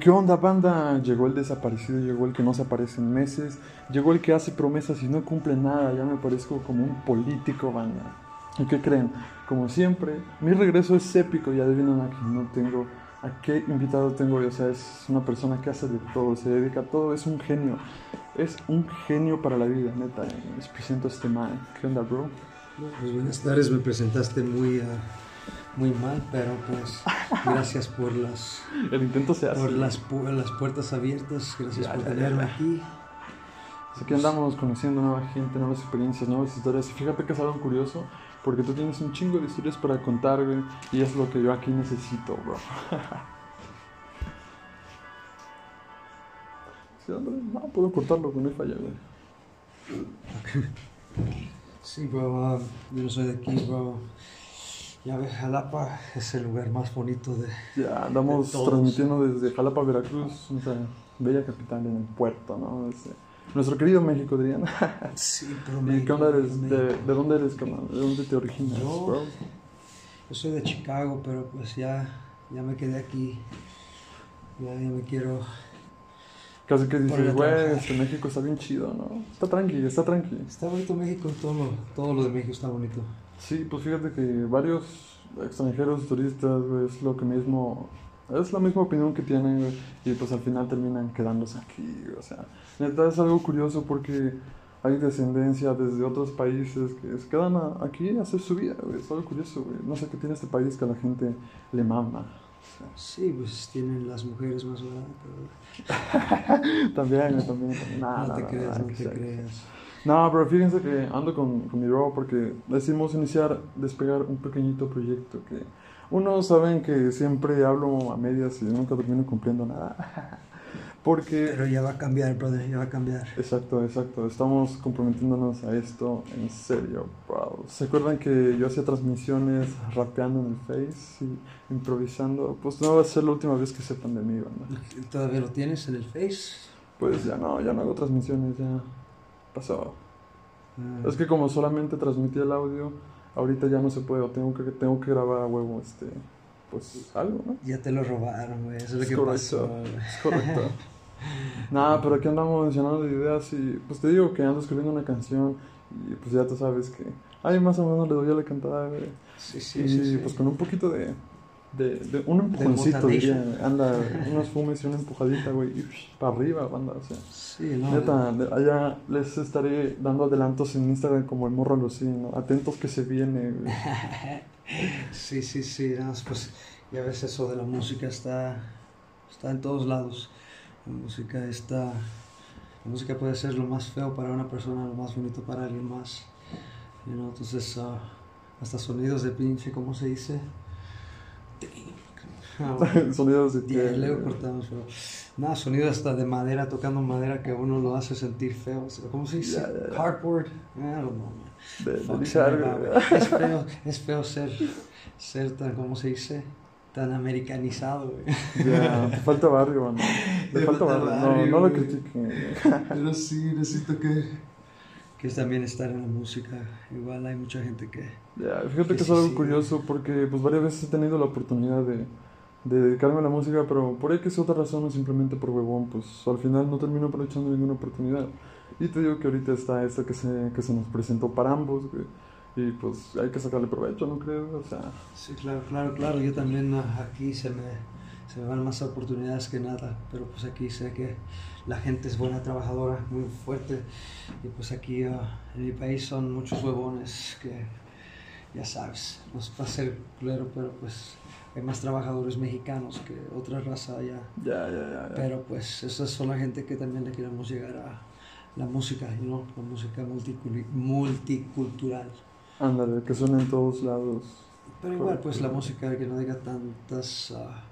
¿Qué onda, banda? Llegó el desaparecido, llegó el que no se aparece en meses, llegó el que hace promesas y no cumple nada. Ya me parezco como un político, banda. ¿Y qué creen? Como siempre, mi regreso es épico y adivinen a quién no tengo, a qué invitado tengo. O sea, es una persona que hace de todo, se dedica a todo, es un genio. Es un genio para la vida, neta. Les presento a este man. ¿Qué onda, bro? Pues buenas tardes, me presentaste muy. Uh muy mal, pero pues gracias por las el intento se hace. por las, las puertas abiertas, gracias por tenerme aquí. Así que andamos conociendo nueva gente, nuevas experiencias, nuevas historias. Y fíjate que es algo curioso, porque tú tienes un chingo de historias para contar, güey, y es lo que yo aquí necesito, bro. no, puedo cortarlo, no hay falla, güey. Sí, bro, uh, yo no soy de aquí, bro. Ya ves, Jalapa es el lugar más bonito de. Ya, andamos transmitiendo desde Jalapa, Veracruz, o sea, bella capital en el puerto, ¿no? Nuestro querido México, dirían. Sí, pero ¿Y qué onda eres? ¿De, ¿De, dónde eres, carnal? ¿De dónde te originas, yo, bro? Yo soy de Chicago, pero pues ya, ya me quedé aquí. Ya, ya me quiero. Casi que dices, güey, este México está bien chido, ¿no? Está tranqui, está tranqui. Está bonito México, todo lo, todo lo de México está bonito. Sí, pues fíjate que varios extranjeros, turistas, güey, es lo que mismo, es la misma opinión que tienen, güey, y pues al final terminan quedándose aquí, o sea, neta es algo curioso porque hay descendencia desde otros países que se quedan aquí a hacer su vida, güey, es algo curioso, güey, no sé qué tiene este país que a la gente le mama. Sí, pues tienen las mujeres más baratas. también, también, también. no te creas, no te creas. No, pero fíjense que ando con, con mi bro porque decidimos iniciar, despegar un pequeñito proyecto que unos saben que siempre hablo a medias y nunca termino cumpliendo nada. Porque... Pero ya va a cambiar, brother, ya va a cambiar. Exacto, exacto. Estamos comprometiéndonos a esto en serio, bro. ¿Se acuerdan que yo hacía transmisiones rapeando en el Face y improvisando? Pues no va a ser la última vez que sepan de mí, ¿verdad? ¿Todavía lo tienes en el Face? Pues ya no, ya no hago transmisiones, ya pasó. Mm. Es que como solamente transmití el audio, ahorita ya no se puede, tengo que, tengo que grabar a huevo, este, pues algo, ¿no? Ya te lo robaron, güey, eso es lo que correcto, pasó. Es correcto. Nada, pero aquí andamos mencionando de ideas y pues te digo que ando escribiendo una canción y pues ya tú sabes que, ay, más o menos le doy a la cantada, güey. Sí, sí, y sí, pues con un poquito de, de, de un empujoncito, diría, anda, unos fumes y una empujadita, güey, para arriba, banda, o sea. Sí, no. Neta, allá les estaré dando adelantos en Instagram como el morro Lucino, atentos que se viene, güey. sí, sí, sí, nada pues ya ves eso de la música está, está en todos lados. La música está, la música puede ser lo más feo para una persona, lo más bonito para alguien más. You know, entonces, uh, hasta sonidos de pinche, ¿cómo se dice? sonidos de que luego cortamos, pero nada, sonidos hasta de madera, tocando madera que a uno lo hace sentir feo. ¿Cómo se dice? Cardboard. De, es feo, es feo ser, ser tan, ¿cómo se dice? Tan americanizado, te falta barrio, mano. Te falta barrio. No, no lo critiquen. Pero sí, necesito que que es también estar en la música. Igual hay mucha gente que... Ya, fíjate que, es algo curioso porque pues varias veces he tenido la oportunidad de, de dedicarme a la música, pero por ahí que es otra razón o simplemente por huevón, pues al final no termino aprovechando ninguna oportunidad. Y te digo que ahorita está esta que se, que se nos presentó para ambos, y pues hay que sacarle provecho, ¿no creo? O sea... Sí, claro, claro, claro. Yo también ah, aquí se me, se me van más oportunidades que nada, pero pues aquí sé que la gente es buena trabajadora, muy fuerte. Y pues aquí ah, en mi país son muchos huevones que, ya sabes, no es para ser claro, pero pues hay más trabajadores mexicanos que otra raza allá. Ya, ya, ya. Pero pues esas son la gente que también le queremos llegar a la música, ¿no? La música multicultural. Ándale, que suena en todos lados. Pero igual, pues la música que no diga tantas... Uh,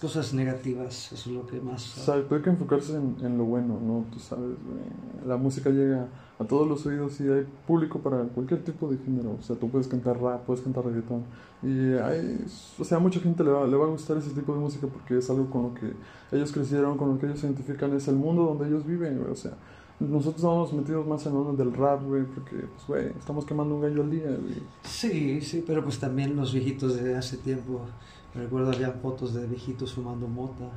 cosas negativas, eso es lo que más... Exacto, hay que enfocarse en, en lo bueno, ¿no? Tú sabes, la música llega a todos los oídos y hay público para cualquier tipo de género, o sea, tú puedes cantar rap, puedes cantar reggaetón, y hay, o sea, a mucha gente le va, le va a gustar ese tipo de música porque es algo con lo que ellos crecieron, con lo que ellos se identifican, es el mundo donde ellos viven, o sea, nosotros estamos metidos más en el del rap, güey, porque, pues, güey, estamos quemando un gallo al día, güey. Sí, sí, pero pues también los viejitos de hace tiempo, recuerdo había fotos de viejitos fumando mota.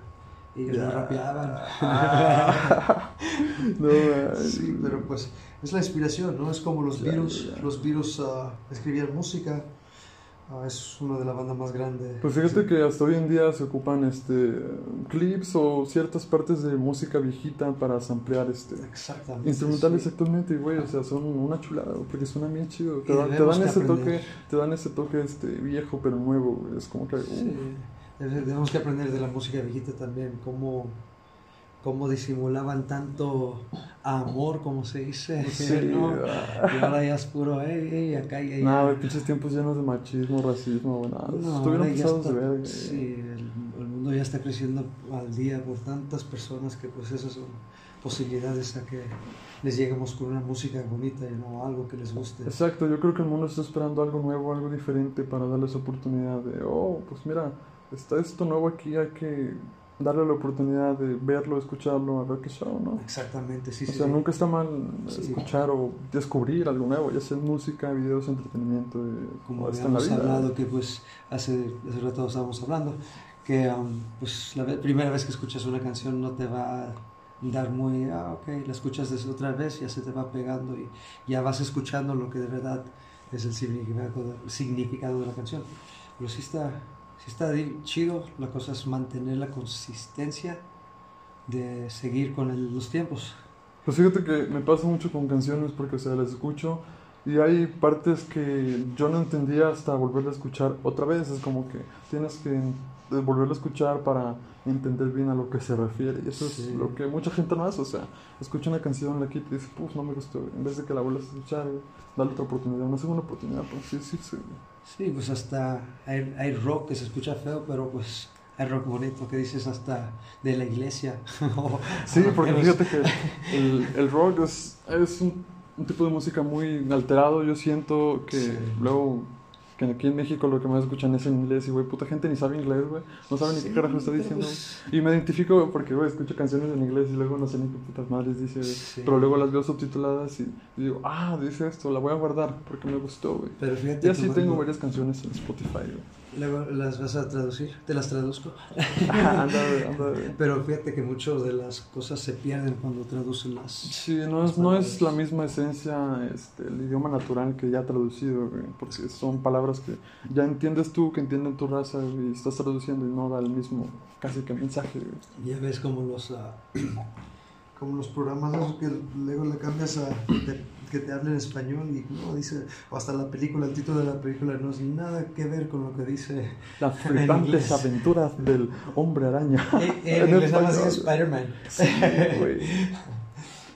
Y ellos no rapeaban. no, sí, pero pues es la inspiración, ¿no? Es como los virus, los virus uh, escribían música Ah, es una de las bandas más grandes. Pues fíjate que hasta hoy en día se ocupan este clips o ciertas partes de música viejita para samplear este exactamente, instrumentales actualmente, güey, o sea, son una chulada, porque suena bien chido. Te, dan, ese toque, te dan ese toque este viejo pero nuevo, es como que sí. Tenemos que aprender de la música viejita también, cómo cómo disimulaban tanto amor, como se dice, ¿no? Y ahora ya es puro, ey, ey, acá y allá. No, pinches tiempos llenos de machismo, racismo, bueno, no, estuvieron pasados de ver. Sí, el, mundo ya está creciendo al día por tantas personas que pues esas son posibilidades a que les lleguemos con una música bonita y no algo que les guste. Exacto, yo creo que el mundo está esperando algo nuevo, algo diferente para darles oportunidad de, oh, pues mira, está esto nuevo aquí, hay que darle la oportunidad de verlo, escucharlo, a ver qué show, ¿no? Exactamente, sí, o sea, nunca está mal escuchar o descubrir algo nuevo, ya sea música, videos, entretenimiento. Como habíamos hablado, que pues hace, hace rato estábamos hablando, que um, pues la primera vez que escuchas una canción no te va a dar muy, ah, ok, la escuchas desde otra vez, ya se te va pegando y ya vas escuchando lo que de verdad es el significado, el significado de la canción. Pero sí está, está chido, la cosa es mantener la consistencia de seguir con los tiempos. Pues fíjate que me pasa mucho con canciones porque, o sea, las escucho y hay partes que yo no entendía hasta volverla a escuchar otra vez. Es como que tienes que volverla a escuchar para entender bien a lo que se refiere. Y eso es lo que mucha gente no hace. O sea, escucha una canción, la quita y dice, puf, no me gustó. En vez de que la vuelvas a escuchar, dale otra oportunidad, una segunda oportunidad, por así decirse. Sí, pues hasta hay, hay, rock que se escucha feo, pero pues hay rock bonito que dices hasta de la iglesia. sí, porque fíjate que el, el rock es, es un, un, tipo de música muy alterado. Yo siento que luego que aquí en México lo que más escuchan es en inglés y, güey, puta gente ni sabe inglés, güey. No sabe ni qué carajo está diciendo. Pues y me identifico porque, güey, escucho canciones en inglés y luego no sé ni qué putas madres dice, Pero luego las veo subtituladas y, digo, ah, dice esto, la voy a guardar porque me gustó, güey. Y así tengo varias canciones en Spotify, güey. Luego las vas a traducir, te las traduzco. Pero fíjate que muchas de las cosas se pierden cuando traducen las. Sí, no es, no es la misma esencia este, el idioma natural que ya traducido, porque son palabras que ya entiendes tú, que entienden tu raza y estás traduciendo y no da el mismo casi que mensaje. Ya ves como los. Uh, como los programas que luego le cambias a que te hable en español y no dice o hasta la película el título de la película no es nada que ver con lo que dice las flipantes aventuras del hombre araña. Eh, eh, en, inglés Spider-Man. Sí,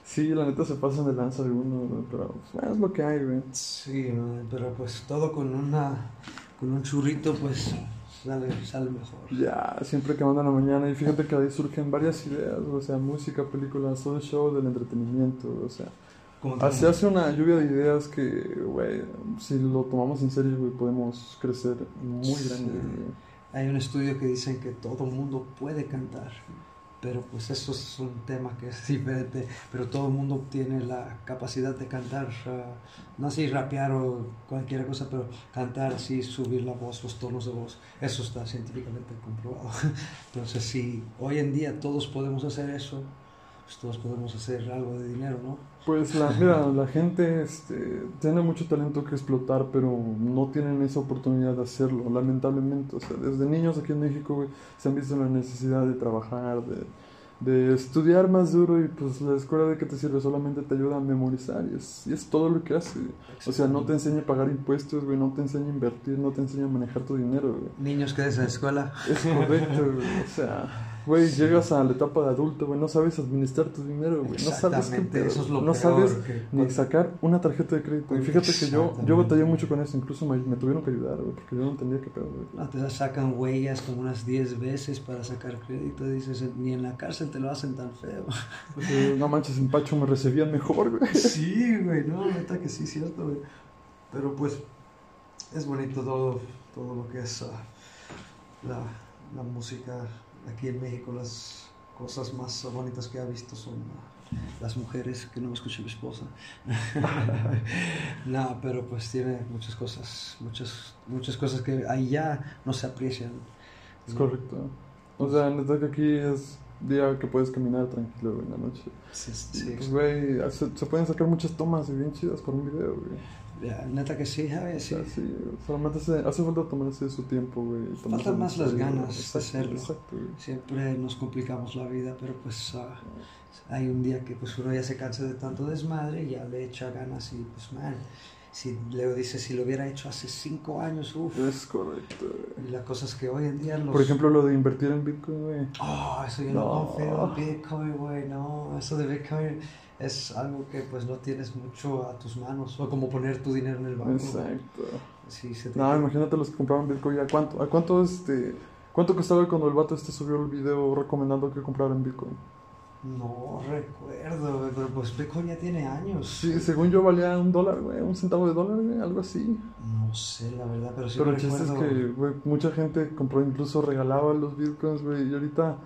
sí la neta se pasa de lanza de uno pero es lo que hay güey. Sí pero pues todo con una con un churrito pues sale, sale mejor. Ya, siempre que mando en la mañana y fíjate que ahí surgen varias ideas, o sea, música, películas, todo el show del entretenimiento, o sea, se hace una lluvia de ideas que, güey, si lo tomamos en serio, güey, podemos crecer muy grande. Hay un estudio que dice que todo mundo puede cantar, pero pues eso es un tema que es diferente, pero todo el mundo tiene la capacidad de cantar, no así rapear o cualquier cosa, pero cantar así, subir la voz, los tonos de voz, eso está científicamente comprobado. Entonces, si hoy en día todos podemos hacer eso, pues todos podemos hacer algo de dinero, ¿no? Pues la, mira, la gente este, tiene mucho talento que explotar, pero no tienen esa oportunidad de hacerlo, lamentablemente. O sea, desde niños aquí en México se han visto la necesidad de trabajar, de, de, estudiar más duro y pues la escuela de que te sirve solamente te ayuda a memorizar y es, y es todo lo que hace. O sea, no te enseña a pagar impuestos, güey, no te enseña a invertir, no te enseña a manejar tu dinero, Niños que de esa escuela. Es correcto, O sea Güey, llegas a la etapa de adulto, güey, no sabes administrar tu dinero, güey. No sabes qué eso es lo No peor, sabes que ni sacar una tarjeta de crédito. Y fíjate que yo, yo batallé mucho con eso, incluso me, me tuvieron que ayudar, güey, porque yo no entendía qué pedo, güey. No, te sacan huellas como unas 10 veces para sacar crédito. Dices, ni en la cárcel te lo hacen tan feo. Porque, no manches, en Pacho me recibían mejor, güey. Sí, güey, no, neta que sí, cierto, güey. Pero pues es bonito todo, todo lo que es ah, la, la música aquí en México. Las cosas más bonitas que he visto son las mujeres, que no me escuche mi esposa. no, pero pues tiene muchas cosas, muchas, muchas cosas que allá no se aprecian. Es correcto. O sea, neta que aquí es día que puedes caminar tranquilo, en la noche. Sí, sí, pues, güey, se, se pueden sacar muchas tomas y bien chidas por un video, güey. Ya, neta que sí. O Sí. sea, sí, solamente hace, hace falta tomarse su tiempo, güey. Faltan más las ganas de hacerlo. Exacto. Siempre nos complicamos la vida, pero pues ah, hay un día que pues uno ya se cansa de tanto desmadre y ya le echa ganas y pues man, si Leo dice si lo hubiera hecho hace cinco años, uff. Es correcto, güey. Y la cosa es que hoy en día los... Por ejemplo, lo de invertir en Bitcoin, güey. Oh, eso yo no, No. confío en Bitcoin, güey, no, eso de Bitcoin es algo que pues no tienes mucho a tus manos, o como poner tu dinero en el banco. Exacto. Sí, se te No, imagínate los que compraban Bitcoin. ¿A cuánto, a cuánto, este, cuánto costaba cuando el vato este subió el video recomendando que compraran Bitcoin? No recuerdo, pero pues Bitcoin ya tiene años. Sí, según yo valía un dólar, güey, un centavo de dólar, güey, algo así. No sé, la verdad, pero sí Pero el chiste es que, güey, mucha gente compró, incluso regalaba los bitcoins, güey, y ahorita,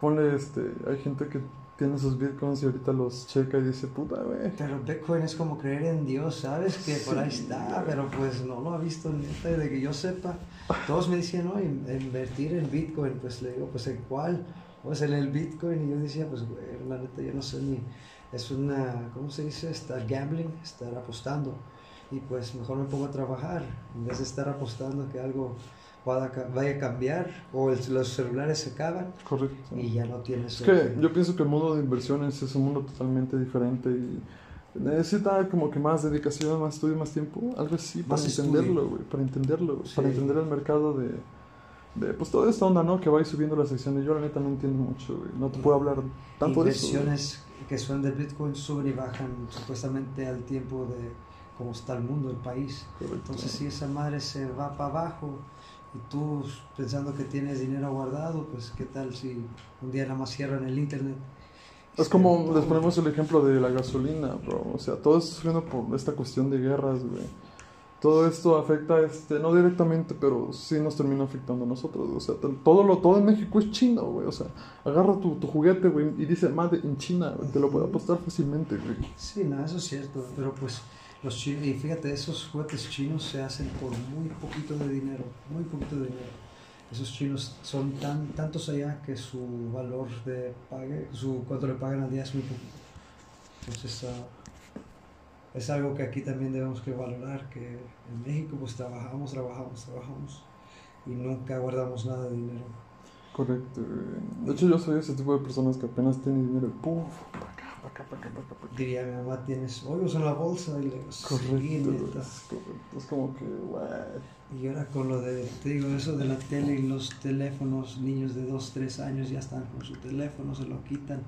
ponle, este, hay gente que tiene sus bitcoins y ahorita los checa y dice, puta, güey. Pero Bitcoin es como creer en Dios, ¿sabes? Que por ahí está, pero pues no lo ha visto neta, de que yo sepa. Todos me decían, no, in- invertir en Bitcoin, pues le digo, pues en cuál, pues en el Bitcoin, y yo decía, pues güey, la neta, yo no sé ni, es una, ¿cómo se dice? Estar gambling, estar apostando. Y pues mejor me pongo a trabajar, en vez de estar apostando que algo vaya, a cambiar, o el- los celulares se acaban Correcto. y ya no tienes... Es que yo pienso que el mundo de inversiones es un mundo totalmente diferente y necesita como que más dedicación, más estudio, más tiempo, algo así, para entenderlo, güey, para entenderlo, Sí. para entender el mercado de, de, pues toda esta onda, ¿no? Que va subiendo las secciones. Yo la neta no entiendo mucho, no te puedo hablar tanto de eso. que son de Bitcoin suben y bajan supuestamente al tiempo de cómo está el mundo, el país. Correcto. Entonces si esa madre se va para abajo y tú pensando que tienes dinero guardado, pues qué tal si un día nada más cierran el internet. Es como les ponemos el ejemplo de la gasolina, bro. O sea, todo está sufriendo por esta cuestión de guerras, güey. Todo esto afecta, este, no directamente, pero sí nos termina afectando a nosotros. O sea, todo lo, todo en México es chino, güey. O sea, agarra tu, tu juguete, güey, y dice Made en China, güey. Te lo puedo apostar fácilmente, güey. Sí, no, eso es cierto, pero pues los chinos, y fíjate, esos juguetes chinos se hacen por muy poquito de dinero, muy poquito de dinero. Esos chinos son tan tantos allá que su valor de pague, su cuánto le pagan al día es muy poquito. Entonces, ah, es algo que aquí también debemos que valorar, que en México pues trabajamos, trabajamos, trabajamos y nunca guardamos nada de dinero. Correcto. De hecho, yo soy ese tipo de personas que apenas tienen dinero puf, acá, para acá, acá. Diría mi mamá, tienes hoyos en la bolsa y le digo, "Sí, Correcto, güey, neta". es correcto. Es como que. Y ahora con lo de, te digo, eso de la tele y los teléfonos, niños de 2, 3 años ya están con su teléfono, se lo quitan,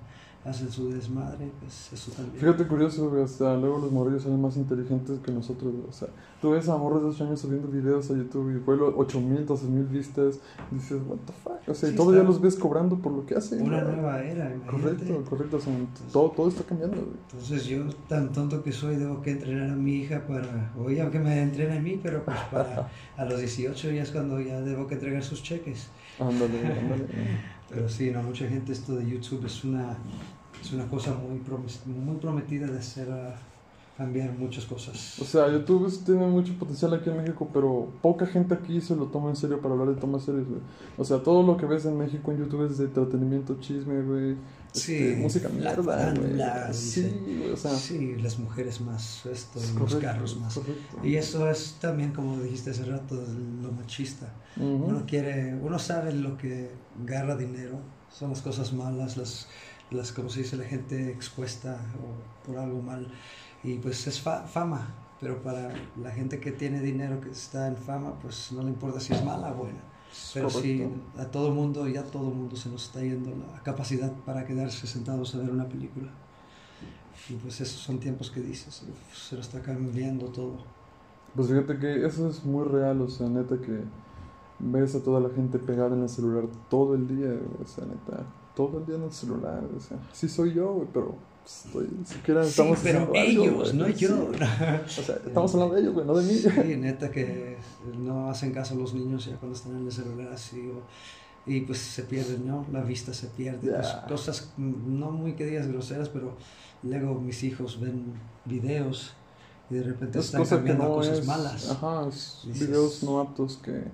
hacen su desmadre, pues eso también. Fíjate curioso, güey, hasta luego los morrillos son más inteligentes que nosotros, güey. O sea, tú ves a morros de 8 años subiendo videos a YouTube y vuelo 8 mil, 12 mil vistas, y dices, what the fuck, o sea, Sí, y todavía está. los ves cobrando por lo que hacen. Una güey. nueva era, imagínate. Correcto, correcto, o sea, todo, todo está cambiando, güey. Entonces yo, tan tonto que soy, debo que entrenar a mi hija para, oye, aunque me entrene a mí, pero pues para a los 18 ya es cuando ya debo que entregar sus cheques. Ándale, ándale. Pero sí, no, mucha gente esto de YouTube es una, es una cosa muy, muy prometida de hacer ah, cambiar muchas cosas. O sea, YouTube tiene mucho potencial aquí en México, pero poca gente aquí se lo toma en serio para hablar de temas serios, güey. O sea, todo lo que ves en México en YouTube es de entretenimiento, chisme, güey. este, Sí, música mierda, güey. Sí, güey, o sea, sí, las mujeres más, esto, es los carros más. correcto. Y eso es también, como dijiste hace rato, lo machista. Uno quiere, uno sabe lo que agarra dinero, son las cosas malas, las, las como se dice, la gente expuesta o por algo mal. Y pues es fa- fama, pero para la gente que tiene dinero, que está en fama, pues no le importa si es mala o buena. Pero sí, Correcto. a todo mundo, ya todo mundo se nos está yendo la capacidad para quedarse sentados a ver una película. Y pues esos son tiempos que dices, se lo está cambiando todo. Pues fíjate que eso es muy real, o sea, neta que ves a toda la gente pegada en el celular todo el día, o sea, neta, todo el día en el celular, o sea, sí soy yo, güey, pero estoy, siquiera estamos sí, pero algo, ellos, güey, no sí. yo. O sea, estamos hablando de ellos, güey, no de mí. Sí, neta que no hacen caso a los niños ya cuando están en el celular así. o- y pues se pierden, ¿no? La vista se pierde. Ya. pues, cosas no muy que digas groseras, pero luego mis hijos ven videos y de repente Es están cosa cambiando no cosas es, malas. ajá, es Dices- videos no aptos que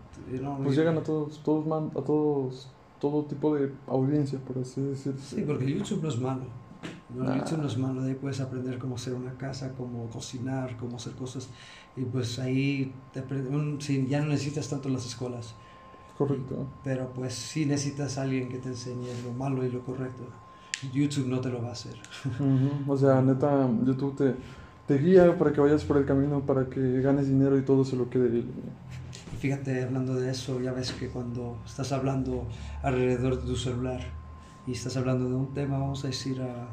no, pues llegan a todos, todos man- a todos, todo tipo de audiencia, por así decirlo. Sí, porque YouTube no es malo. ¿no? Nah. YouTube no es malo, de ahí puedes aprender cómo hacer una casa, cómo cocinar, cómo hacer cosas. Y pues ahí te un- sí, ya no necesitas tanto las escuelas. Correcto. Pero pues sí necesitas a alguien que te enseñe lo malo y lo correcto. YouTube no te lo va a hacer. Ujú, O sea, neta, YouTube te, te guía para que vayas por el camino, para que ganes dinero y todo se lo quede Fíjate, hablando de eso, ya ves que cuando estás hablando alrededor de tu celular y estás hablando de un tema, vamos a decir a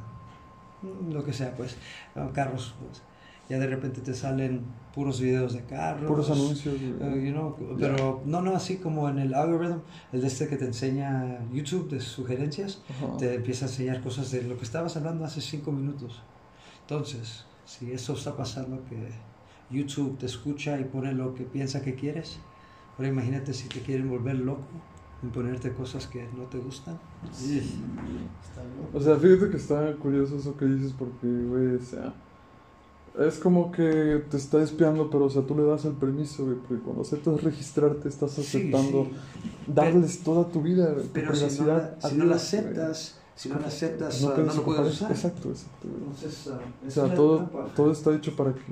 lo que sea, pues, a carros, pues, ya de repente te salen puros videos de carros. Puros anuncios. güey. you know, pero no, no así como en el algoritmo, el de este que te enseña YouTube de sugerencias, Ajá. te empieza a enseñar cosas de lo que estabas hablando hace cinco minutos. Entonces, si eso está pasando, que YouTube te escucha y pone lo que piensa que quieres, ahora imagínate si te quieren volver loco en ponerte cosas que no te gustan. Ugh, Está loco. O sea, fíjate que está curioso eso que dices porque, güey, o sea, es como que te está espiando, pero, o sea, tú le das el permiso, güey, porque cuando aceptas registrarte estás Sí, aceptando sí, darles toda tu vida, tu Pero si no, la, si no la güey. Si no la aceptas, no, ah, no lo puedes usar. Exacto, exacto. Entonces, ah, O sea, todo, trampa. todo está hecho para que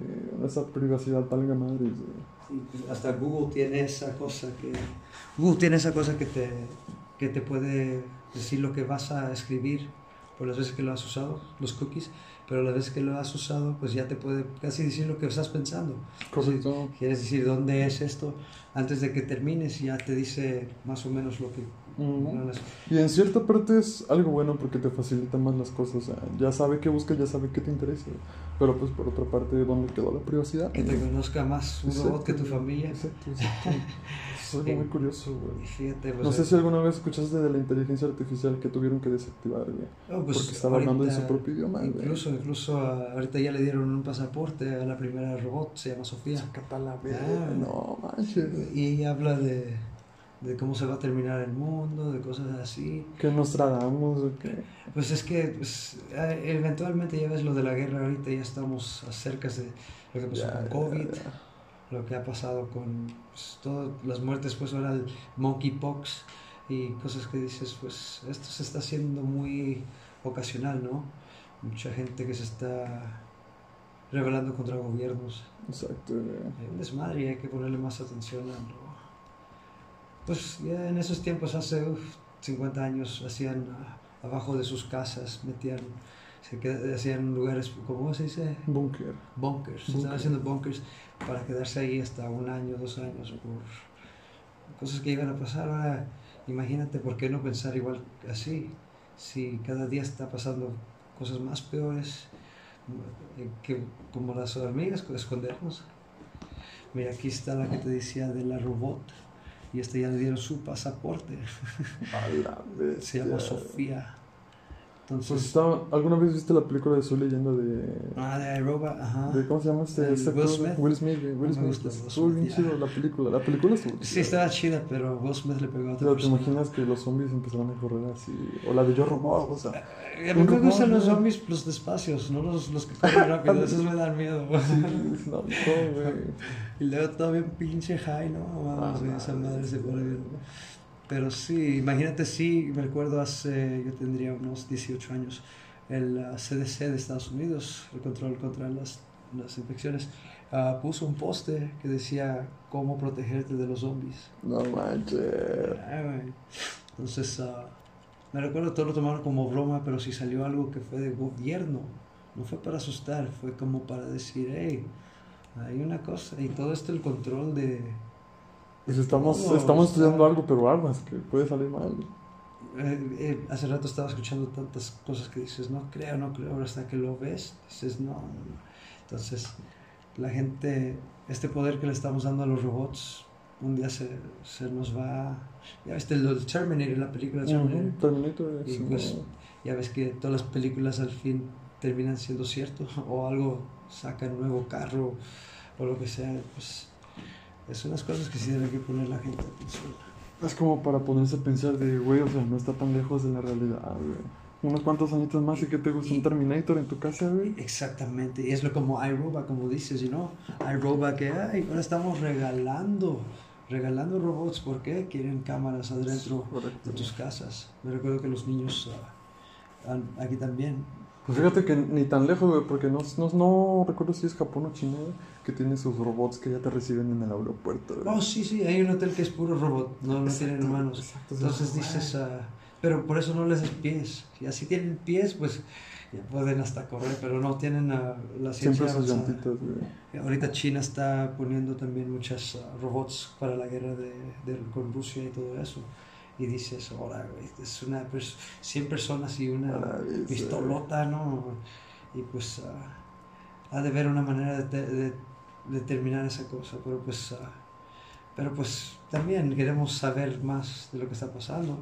esa privacidad valga madres, güey. Y pues hasta Google tiene esa cosa que Google tiene esa cosa que te que te puede decir lo que vas a escribir por las veces que lo has usado, los cookies, pero las veces que lo has usado, pues ya te puede casi decir lo que estás pensando. Correcto. Si quieres decir dónde es esto antes de que termines, ya te dice más o menos lo que Y en cierta parte es algo bueno porque te facilita más las cosas. O sea, ya sabe qué busca, ya sabe qué te interesa. Pero pues por otra parte, ¿dónde quedó la privacidad? que te conozca más un Exacto, robot que tu familia. Exacto, exacto. Es algo muy curioso, güey. fíjate, pues, No sé si alguna vez escuchaste de la inteligencia artificial que tuvieron que desactivar, güey. no, pues, porque estaba hablando en su ahorita- propio idioma, güey. Incluso, incluso ah, ahorita ya le dieron un pasaporte a la primera robot, se llama Sofía. Sácate a la Ah. No manches. Y ella habla de, de cómo se va a terminar el mundo, de cosas así. Que nos tragamos, o qué. Pues es que pues, eventualmente ya ves lo de la guerra, ahorita ya estamos acerca de lo que pasó Ya, con COVID, ya. lo que ha pasado con pues, todas las muertes, pues ahora el monkeypox y cosas que dices, pues esto se está haciendo muy ocasional, ¿no? Mucha gente que se está rebelando contra gobiernos. Exacto, un desmadre y hay que ponerle más atención a. Pues ya en esos tiempos, hace uf, 50 años, hacían ah, abajo de sus casas, metían, se qued- hacían lugares, ¿cómo se dice? Bunker. Bunkers. Búnker. Estaban haciendo bunkers para quedarse ahí hasta un año, dos años, por cosas que iban a pasar. Ahora, imagínate, ¿por qué no pensar igual así? Si cada día está pasando cosas más peores, eh, que como las hormigas, con escondernos. Mira, aquí está la que te decía de la robot. Y este ya le dieron su pasaporte. Se llama Sofía. Entonces, Pues ¿Alguna vez viste la película de Soy Leyenda de, ah, de iRobot, ajá. de ¿Cómo se llama este? Este Will? Smith. Will Smith, güey, Will No Smith. pues, Will Estuvo bien Smith, chido la película. La película estuvo Sí, chida. estaba chida, pero Will Smith le pegó a otra Pero te imaginas que los zombies empezaron a correr así. O la de Yo Robot, o sea. Eh, A mí me gustan los zombies, los despacios, no los, los que corren rápido, esos me dan miedo. Sí, no, no, güey. Y luego todo bien pinche high, ¿no? Vamos, Ah, esa no, madre se sí. pone bien. Pero sí, imagínate, sí, me acuerdo hace, yo tendría unos 18 años, el ah, CDC de Estados Unidos, el control contra las, las infecciones, ah, puso un poste que decía cómo protegerte de los zombies. No manches. Ah. Entonces, ah, me recuerdo todo lo tomaron como broma, pero si salió algo que fue de gobierno, no fue para asustar, fue como para decir, hey, hay una cosa, y todo esto el control de, Pues estamos, todo, estamos estudiando algo, pero armas, que puede salir mal. Eh, eh, hace rato estaba escuchando tantas cosas que dices, no creo, no creo, hasta que lo ves, dices, no, no, no. Entonces, la gente, este poder que le estamos dando a los robots, un día se, se nos va... Ya viste del Terminator, la película Terminator. Ujú, Terminator Y es pues, ya ves que todas las películas al fin terminan siendo cierto, o algo saca un nuevo carro, o lo que sea, pues... Es unas cosas que sí debe que poner la gente a atención. Es como para ponerse a pensar de, güey, o sea, no está tan lejos de la realidad, güey. Unos cuantos añitos más y que te gusta un Terminator en tu casa, güey. Exactamente, y es lo como iRobot, como dices, you know, iRobot que ay, ahora estamos regalando, regalando robots, ¿por qué? Quieren cámaras adentro Correcto. de tus casas. Me recuerdo que los niños han- aquí también, Pues fíjate que ni tan lejos, güey, porque no, no, no recuerdo si es Japón o China, que tiene sus robots que ya te reciben en el aeropuerto, güey. oh sí, sí, hay un hotel que es puro robot, no, no tienen humanos. exacto, Entonces dices, ah, pero por eso no les des pies, y así tienen pies, pues ya pueden hasta correr, pero no tienen ah, la ciencia Siempre sus llantitas, güey. Ahorita China está poniendo también muchos robots para la guerra de, de- con Rusia y todo eso. Y dices, ahora, güey, es una pers 100 personas y una A la vez, pistolota, ¿no? Y pues ah, ha de haber una manera de, de- de terminar esa cosa, pero pues, ah, pero pues también queremos saber más de lo que está pasando.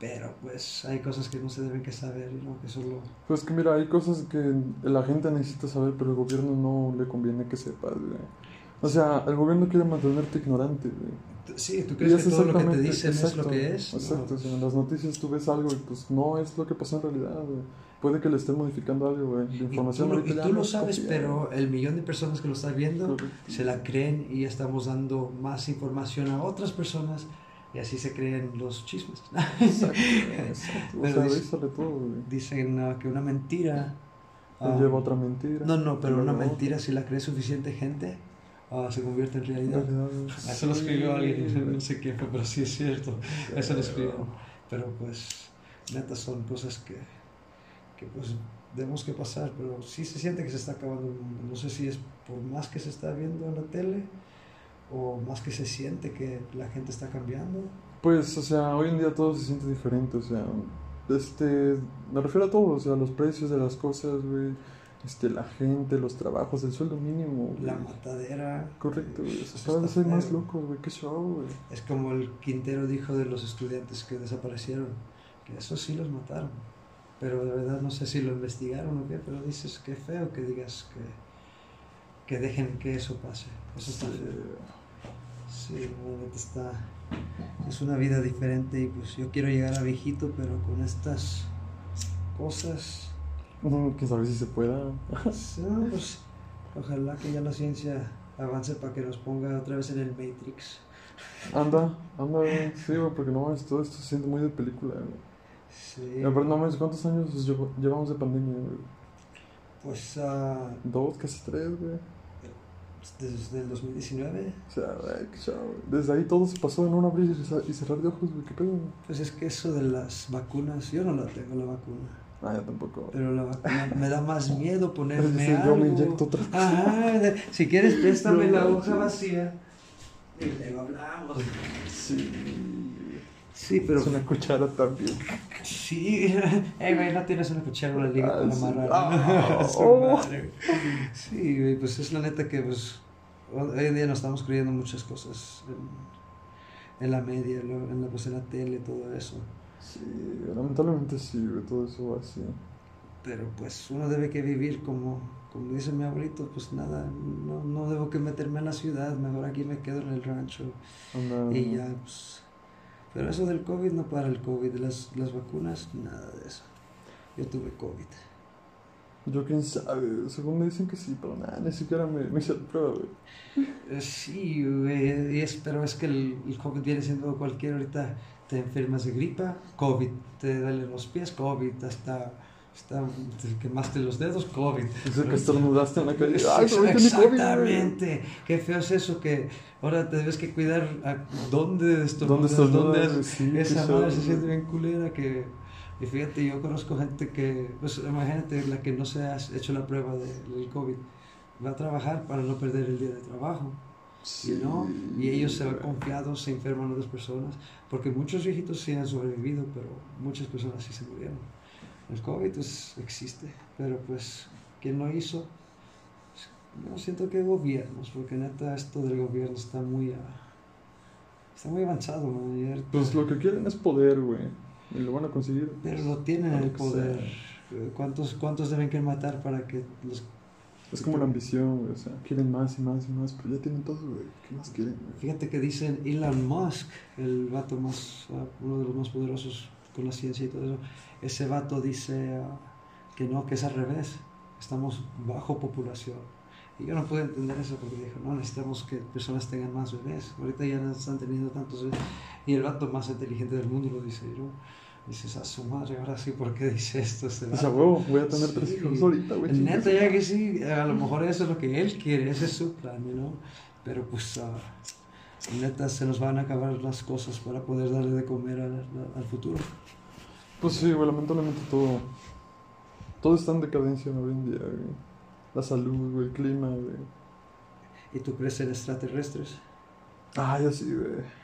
Pero pues hay cosas que no se deben que saber, ¿no? Que solo... Pues que mira, hay cosas que la gente necesita saber, pero el gobierno no le conviene que sepas, güey. O sea, el gobierno quiere mantenerte ignorante, güey. Sí, ¿tú crees es que todo lo que te dicen es lo que es? Exacto, No. en las noticias tú ves algo y pues no es lo que pasó en realidad, güey. Puede que le estén modificando algo, güey. La Y tú, información y tú lo es sabes, pero el millón de personas que lo están viendo Correcto. se la creen y ya estamos dando más información a otras personas y así se creen los chismes. Exacto, exacto. O sea, de ahí dice- sale todo, güey. Dicen que una mentira... Lleva otra mentira. No, no, pero una mentira si la cree suficiente gente ah, se convierte en realidad. Realidad, Eso lo escribió sí, alguien, no sé quién fue, pero sí es cierto. Eso lo escribió. Pero- Pero pues, neta, son cosas que, que pues tenemos que pasar, pero sí se siente que se está acabando el mundo. No sé si es por más que se está viendo en la tele o más que se siente que la gente está cambiando. Pues, o sea, hoy en día todo se siente diferente, o sea, este, me refiero a todo, o sea, los precios de las cosas, güey, este, la gente, los trabajos, el sueldo mínimo, güey. La matadera. Correcto, güey, o sea, cada hay más feo. locos, güey, qué show, güey. Es como el Quintero dijo de los estudiantes que desaparecieron, que eso sí los mataron. Pero de verdad no sé si lo investigaron o qué, pero dices que feo que digas que, que dejen que eso pase. Eso está feo. Sí, realmente está. Es una vida diferente y pues yo quiero llegar a viejito, pero con estas cosas. Ujú, Quién sabe si se pueda. pues, ojalá que ya la ciencia avance para que nos ponga otra vez en el Matrix. Anda, anda, sí, güey, porque no mames, todo esto se siente muy de película, güey. Sí. Pero no mames, ¿cuántos años llevo- llevamos de pandemia, güey? Pues ah, Dos, casi tres, güey. desde el 2019, O sea, güey, qué show, güey. Desde ahí todo se pasó en un abrir y cerrar de ojos, güey, qué pedo, güey. pues es que eso de las vacunas, yo no la tengo la vacuna, Ah, ya tampoco. pero la vacuna me da más miedo ponerme algo. yo me inyecto otra cosa. Ajá, si quieres préstame No, la no, hoja vacía y luego hablamos. Sí. Sí, pero Es una cuchara también. sí, eh, güey, no tienes una cuchara una liga Ah, para sí. amarrar. Ah, oh. Sí, güey, pues es la neta que pues hoy en día nos estamos creyendo muchas cosas en, en la media, en la, pues, en la tele, todo eso. Sí, lamentablemente sí, güey, todo eso va así. Pero pues uno debe que vivir como, como dice mi abuelito, pues nada, no, no debo que meterme en la ciudad, mejor aquí me quedo en el rancho Anda, y ya, pues. Pero eso del COVID no para el COVID, las, las vacunas, nada de eso. Yo tuve COVID. Yo quién sabe, según me dicen que sí, pero nada, ni siquiera me, me hice la prueba, güey. Eh, Sí, güey, y es, pero es que el, el COVID viene siendo cualquier ahorita, te enfermas de gripa, COVID, te duelen los pies, COVID, hasta, hasta te quemaste los dedos, COVID. Dice que estornudaste en la calle. Es-. Exactamente. Qué feo es eso que ahora te debes que cuidar a dónde estornudas, ¿Dónde dónde estornudas? Sí, esa madre se siente bien culera que y fíjate, yo conozco gente que, pues imagínate la que no se ha hecho la prueba de- del COVID, va a trabajar para no perder el día de trabajo. Sí. ¿no? Y ellos se van confiados, se enferman otras personas, porque muchos viejitos sí han sobrevivido, pero muchas personas sí se murieron. El COVID pues, existe, pero pues, ¿quién lo hizo? Yo siento que gobiernos, porque neta esto del gobierno está muy, está muy avanzado, ¿no? Pues lo que quieren es poder, güey, y lo van a conseguir. Pero lo tienen el poder. ¿Cuántos, ¿Cuántos deben que matar para que los es como la ambición, güey. O sea, quieren más y más y más, pero ya tienen todo, güey. ¿Qué más quieren? Fíjate que dicen Elon Musk, el vato más, ah, uno de los más poderosos con la ciencia y todo eso. Ese vato dice ah, que no, que es al revés. Estamos bajo población. Y yo no puedo entender eso porque dijo, no, necesitamos que personas tengan más bebés. Ahorita ya no están teniendo tantos bebés. Y el vato más inteligente del mundo lo dice, ¿no? Dices, a su madre, ahora sí, ¿por qué dice esto? Este o sea, huevo, voy a tener tres hijos ahorita, güey. Neta, ya que sí, a lo mejor eso es lo que él quiere, ese es su plan, ¿no? Pero pues, uh, neta, se nos van a acabar las cosas para poder darle de comer al, al futuro. Pues sí, güey, lamentablemente todo, todo está en decadencia hoy en día, güey. La salud, güey, el clima, güey. ¿Y tú crees en extraterrestres? Ah, ya sí, güey.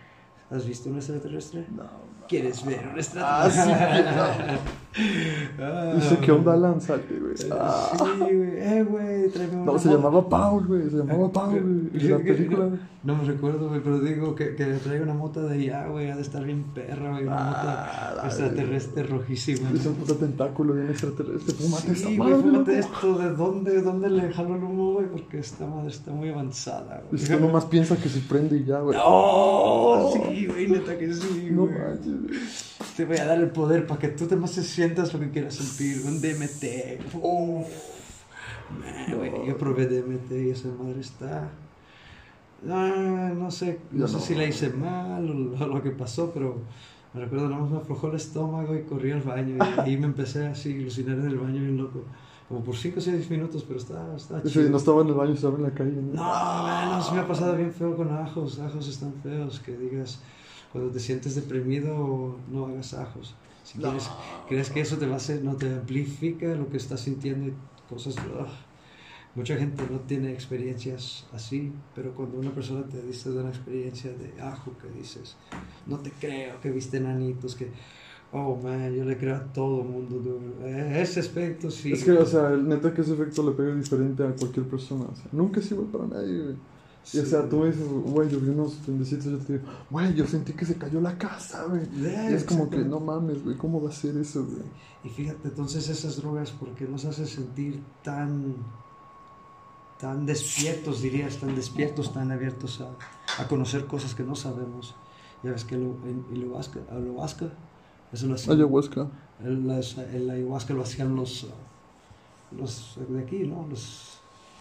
¿Has visto un extraterrestre? No. ¿Quieres ver un extraterrestre? Ah, sí, no. Dice, ¿qué onda lánzate, güey? Ah. Sí, güey. Eh, güey, tráeme una No, se llamaba Paul, güey. Se llamaba Paul, güey. La película, No me recuerdo, güey, pero digo que, que traiga una mota de allá, güey. Ha de estar bien perra, güey. Una Ah, mota extraterrestre rojísima. Es un puto tentáculo bien extraterrestre. Fúmate esta Sí, madre. güey, fíjate loco. esto. ¿De dónde, de dónde le jalo el humo, güey? Porque esta madre está muy avanzada, güey. Es que nomás piensa que se prende y ya, güey. ¡Oh! Sí, güey, neta que sí, No güey. manches, güey. Te voy a dar el poder para que tú te más te sientas lo que quieras sentir. Un DMT. Uf. Man, güey, yo probé DMT y esa madre está. Ah, no sé, no Ya sé no. si la hice mal o, o lo que pasó, pero me recuerdo, nada más me aflojó el estómago y corrí al baño. Y ahí me empecé así a alucinar en el baño bien loco. Como por 5 o 6 minutos, pero está, está Sí, chido. no estaba en el baño, estaba en la calle. ¿no? No, man, se me ha pasado bien feo con ajos. Ajos están feos. Que digas, cuando te sientes deprimido, no hagas ajos. Si crees que eso te va a hacer, no te amplifica lo que estás sintiendo y cosas. ugh. Mucha gente no tiene experiencias así, pero cuando una persona te dice de una experiencia de ajo, que dices, no te creo, que viste nanitos, que. Oh man, yo le creo a todo mundo, dude. Eh, Ese aspecto sí. Es que, o sea, el neta que ese efecto le pega diferente a cualquier persona. O sea, nunca es igual para nadie, güey. Y o sea, tú dices, güey, yo vi unos pendecitos, yo te digo, güey, yo sentí que se cayó la casa, güey. Yeah, Y es como que, no mames, güey, ¿cómo va a ser eso, güey? Y fíjate, entonces esas drogas, porque nos hacen sentir tan, tan despiertos, dirías, tan despiertos, tan abiertos a, a conocer cosas que no sabemos. Ya ves que lo, en, en lo vasca, a lo vasca, eso lo hacían. Ayahuasca. El, las- el ayahuasca lo hacían los, los de aquí, ¿no? Los,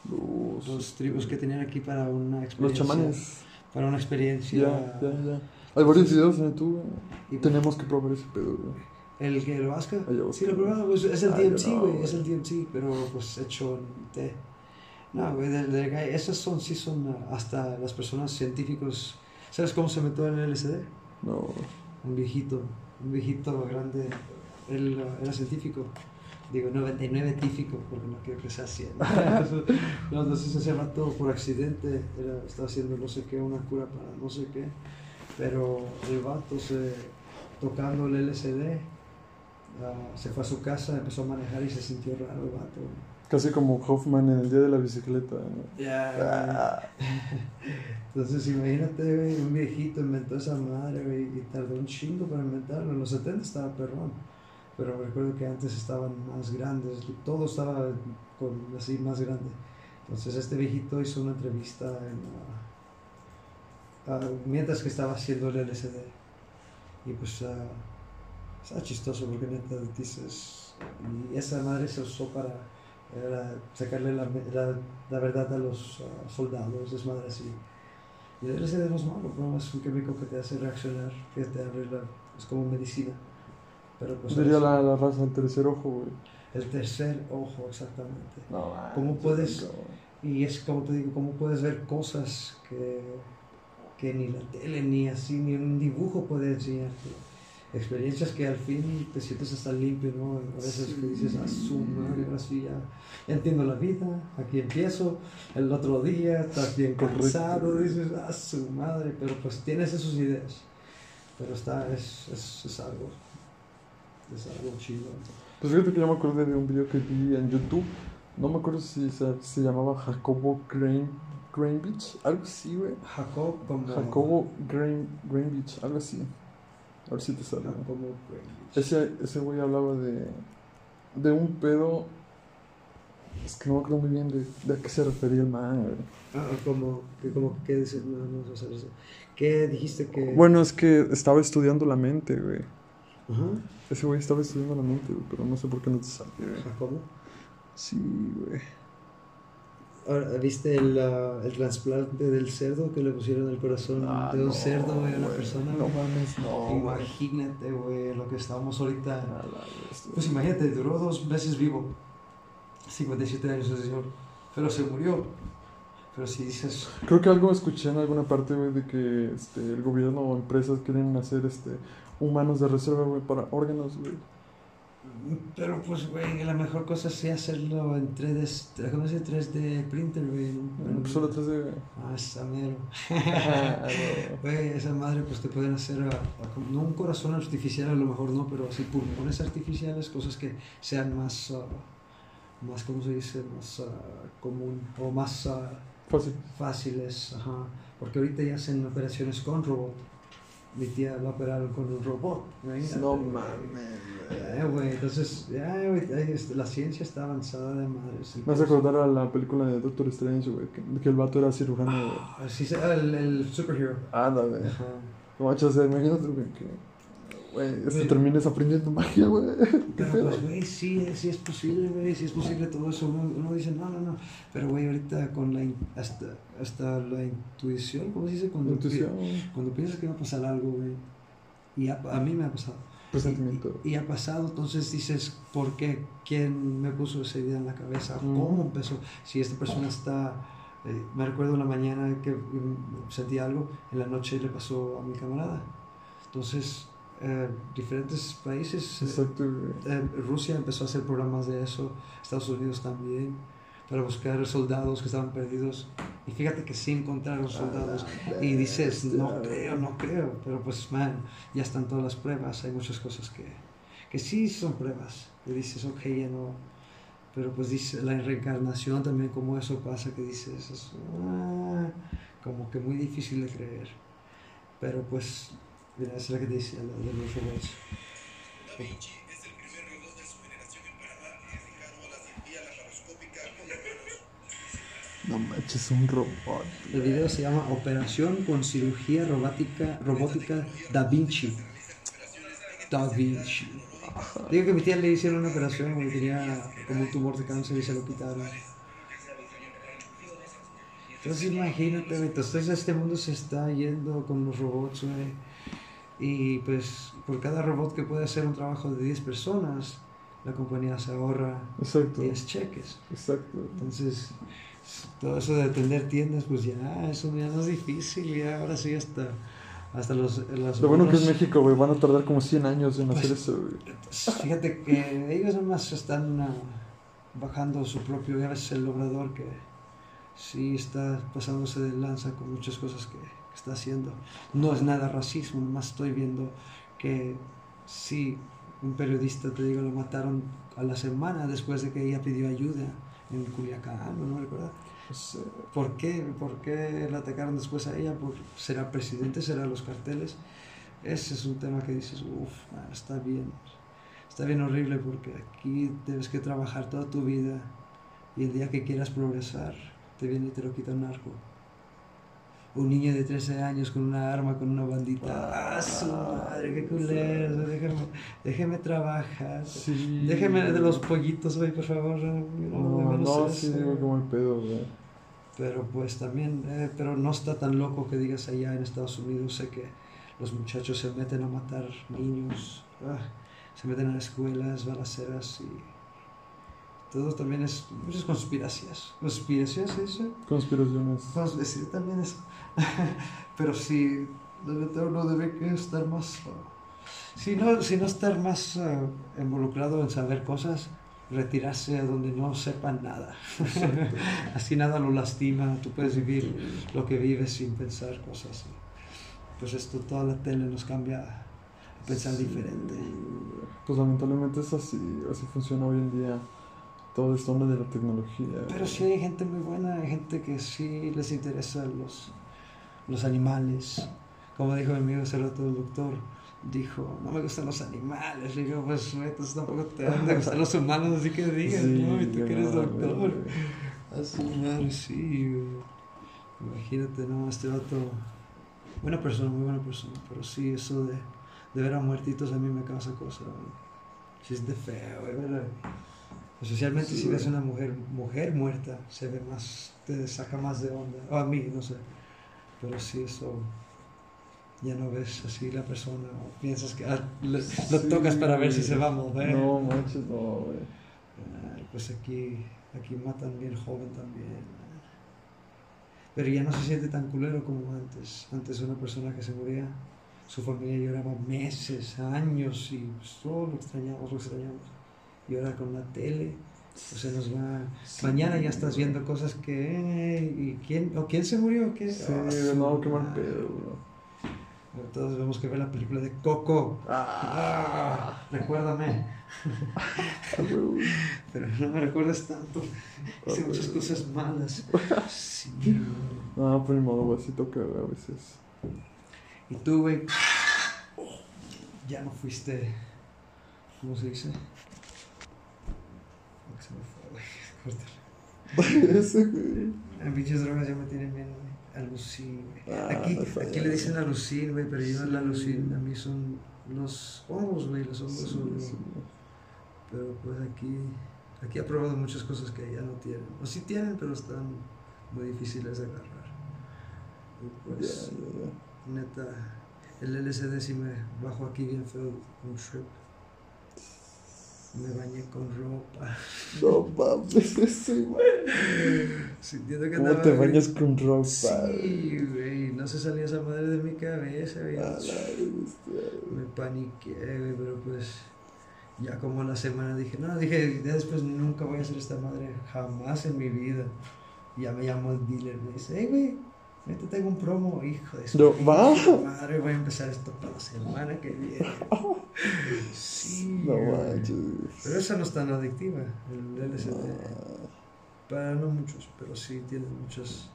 Los, los tribus que tenían aquí para una los experiencia. chamanes. Para una experiencia. Ya, ya, ya. Hay varios videos en YouTube, Y-. Tenemos que probar ese pedo, güey. ¿El que lo vasca? Sí, lo he probado, pues es el DMC, no, güey, es el DMC, pero pues hecho en té. No, güey, del, del guy, esas son, sí son ah, hasta las personas científicos. ¿Sabes cómo se metió en el LSD? No. Un viejito, un viejito grande, él ah, era científico. Digo, 99 tífico, porque no quiero que sea 100. no, entonces ese rato por accidente era, estaba haciendo no sé qué, una cura para no sé qué. Pero el vato se, tocando el LSD, ah, se fue a su casa, empezó a manejar y se sintió raro el vato. Casi como Hoffman en el día de la bicicleta, ¿no? Ya, Entonces imagínate, un viejito inventó esa madre, y tardó un chingo para inventarlo. En los 70 estaba perrón, pero recuerdo que antes estaban más grandes, todo estaba con, así más grande. Entonces este viejito hizo una entrevista en, ah, ah, mientras que estaba haciendo el LSD. Y pues ah, está chistoso porque neta dices, y esa madre se usó para era sacarle la, la, la verdad a los soldados, es madre así. Y el LSD no es malo, pero es un químico que te hace reaccionar, que te arregla, es como medicina. Pero pues Sería es la, la raza del tercer ojo, güey. el tercer ojo, exactamente. No, ¿Cómo manches, puedes-. Y es como te digo, cómo puedes ver cosas que, que ni la tele, ni así, ni un dibujo puede enseñarte. experiencias que al fin te sientes hasta limpio, ¿no? A veces que dices, a su madre, ahora sí ya, ya entiendo la vida, aquí empiezo, el otro día estás bien cansado, dices, a su madre, pero pues tienes esas ideas. Pero está, es, es, es algo, es algo chido. Pues fíjate que yo me acordé de un video que vi en YouTube. No me acuerdo si se, se llamaba Jacobo Grain, Greenwich, algo así, güey. Jacob como... Jacobo Grain, Greenwich, algo así. A ver si te sale. Jacobo Greenwich. Ese, ese güey hablaba de, de un pedo. Es que no me acuerdo muy bien de, de a qué se refería el man, güey. Ah, como, que, como, ¿qué dices? No, no, o sea, ¿Qué dijiste que...? Bueno, es que estaba estudiando la mente, güey. Ajá. Ese güey estaba estudiando la mente, güey, pero no sé por qué no te sale, güey. Jacobo. Sí, güey. Ahora, ¿viste el, ah, el trasplante del cerdo que le pusieron el corazón Ah, de un no, cerdo güey, a una persona? No mames, no. Imagínate, güey, lo que estamos ahorita. La. Pues imagínate, duró dos meses vivo. 57 años ese señor. Pero se murió. Pero si dices, Creo que algo escuché en alguna parte, güey, de que este, el gobierno o empresas quieren hacer este, humanos de reserva, güey, para órganos, güey. pero pues, güey, la mejor cosa es hacerlo en 3D, ¿cómo se dice? 3D printer, güey. solo tres de... Ah, está mero. Ah, Güey, esa madre, pues te pueden hacer, ah, ah, no un corazón artificial, a lo mejor no, pero así pulmones artificiales, cosas que sean más, ah, más ¿cómo se dice? Más ah, común o más ah, Fácil. fáciles, ajá. Porque ahorita ya hacen operaciones con robot. Mi tía la operaron con un robot. imagínate. No mames, Eh, güey, entonces, ya, güey, eh, este, la ciencia está avanzada de madres. Me hace acordar a la película de Doctor Strange, güey, que, que el vato era cirujano. Ah, sí, el, el superhero. Ándale. Ajá. No manches, imagínate, güey, que... Güey, Güey. termines aprendiendo magia, güey. ¿Qué Pero pedo? pues, güey, sí, sí es posible, güey, sí es posible todo eso. Uno, uno dice, no, no, no. Pero, güey, ahorita con la, in- hasta, hasta la intuición, ¿cómo se dice? Cuando, Intuición, pi- cuando piensas que va a pasar algo, güey. Y a, a mí me ha pasado. presentimiento. Y, y ha pasado, entonces dices, ¿por qué? ¿Quién me puso esa idea en la cabeza? ¿Cómo empezó? Si esta persona está... eh, me recuerdo una mañana que mm, sentí algo, en la noche le pasó a mi camarada. Entonces, eh, diferentes países... eh, Exacto, güey. eh, Rusia empezó a hacer programas de eso, Estados Unidos también, para buscar soldados que estaban perdidos. Y fíjate que sí encontraron soldados. Y dices, no creo, no creo. Pero pues, man, ya están todas las pruebas. Hay muchas cosas que, que sí son pruebas. Y dices, ok, ya no. Pero pues dice la reencarnación también, como eso pasa, que dices, es, ah, como que muy difícil de creer. Pero pues, mira, es la que la de los robots. Da Vinci es el primer robot de su generación en Panamá dedicado a la cirugía laparoscópica con humanos. No manches, un robot. El video se llama Operación con cirugía robótica, robótica Da Vinci. Da Vinci. Digo que a mi tía le hicieron una operación porque tenía como un tumor de cáncer y se lo quitaron. Entonces imagínate, entonces este mundo se está yendo con los robots, güey. Y pues por cada robot que puede hacer un trabajo de 10 personas, la compañía se ahorra Exacto, 10 cheques. exacto. Entonces, todo eso de atender tiendas, pues ya, eso ya no es difícil, ya ahora sí hasta, hasta los... los Lo bueno que es México, güey, van a tardar como 100 años en hacer Pues- eso, güey. Fíjate que ellos nomás están ah, bajando su propio, ya ves el obrador que sí está pasándose de lanza con muchas cosas que está haciendo. No es nada racismo, nomás estoy viendo que sí, un periodista, te digo, lo mataron a la semana después de que ella pidió ayuda en Culiacán, ¿no me recuerda? Pues, eh, ¿Por qué? ¿Por qué la atacaron después a ella? ¿Por, ¿Será presidente? ¿Será los carteles? Ese es un tema que dices, uff, está bien. Está bien horrible porque aquí debes que trabajar toda tu vida y el día que quieras progresar te viene y te lo quita un narco. Un niño de 13 años con una arma, con una bandita. ¡Ah, su madre! ¡Qué culero! Déjeme, déjeme trabajar. sí. Déjeme de los pollitos, güey, por favor. No, No, sí, digo, como el pedo, güey. Pero pues también, eh, pero no está tan loco que digas allá en Estados Unidos, sé que los muchachos se meten a matar niños, ah, se meten a las escuelas, balaceras y todo también es muchas conspiraciones. ¿Conspiraciones se dice? Conspiraciones. Decir también eso. pero sí, uno debe estar más, ah, Si no, si no estar más eh, involucrado en saber cosas, retirarse a donde no sepan nada. Así nada lo lastima, tú puedes vivir lo que vives sin pensar cosas. Pues esto, toda la tele nos cambia a pensar diferente. Pues lamentablemente es así, así funciona hoy en día todo esto de la tecnología. Pero sí hay gente muy buena, hay gente que sí les interesa los, los animales. Como dijo mi amigo hace rato el doctor, dijo, no me gustan los animales. Le digo, pues entonces tampoco te van a gustar los humanos, así que digas, Sí, ¿no? Y tú que eres doctor. Así, madre, sí, güey. Imagínate, ¿no? Este vato, buena persona, muy buena persona, pero sí, eso de, de ver a muertitos a mí me causa cosa. Sí, es de feo, güey, Especialmente si Sí, ves güey. una mujer, mujer muerta, se ve más, te saca más de onda. O a mí, no sé. Pero sí, eso. Ya no ves así la persona, o piensas que ah, lo, lo Sí, tocas para ver si se va a mover. No, manches, no, güey. Pues aquí, aquí matan bien joven también. Pero ya no se siente tan culero como antes. Antes una persona que se moría, su familia lloraba meses, años y pues, todo lo extrañamos, lo extrañamos. Y ahora con la tele, pues se nos va. Mañana ya estás viendo cosas que. ¿Y quién, o quién se murió? ¿Qué? Sí, Ah, su no, qué mal pedo, bro. Todos vemos que ver la película de Coco. Ah, Ah, recuérdame. güey. Pero no me recuerdes tanto. Hice Ah, muchas cosas malas. Sí. No, por ni modo, güey, sí toca, a veces. Y tú, güey, ya no fuiste. ¿Cómo se dice? ¿Cómo se me fue, güey? Las pinches drogas ya me tienen bien alucin, güey. Ah, Aquí, aquí le dicen alucin, güey, pero yo no la Sí. alucin. A mí son los hongos, güey, los hongos Sí, son. sí. Pero pues aquí, aquí he probado muchas cosas que ya no tienen. O sí tienen, pero están muy difíciles de agarrar. Y pues, neta, el LSD sí me bajó aquí bien feo un trip. Me bañé con ropa. No mames, ese. Sintiendo que ¿Cómo te bañas con ropa? Sí, güey, no se salía esa madre de mi cabeza, güey. A la Me paniqué, güey, pero pues ya como la semana dije, no, dije, ya después nunca voy a hacer esta madre, jamás en mi vida. Y ya me llamó el dealer, me dice, hey, güey, ahorita tengo un promo, hijo de su No, ¿va? madre, voy a empezar esto para la semana que viene. Sí, No manches. Pero esa no es tan adictiva, el LSD. Ah, Para no muchos, pero sí tienen muchos,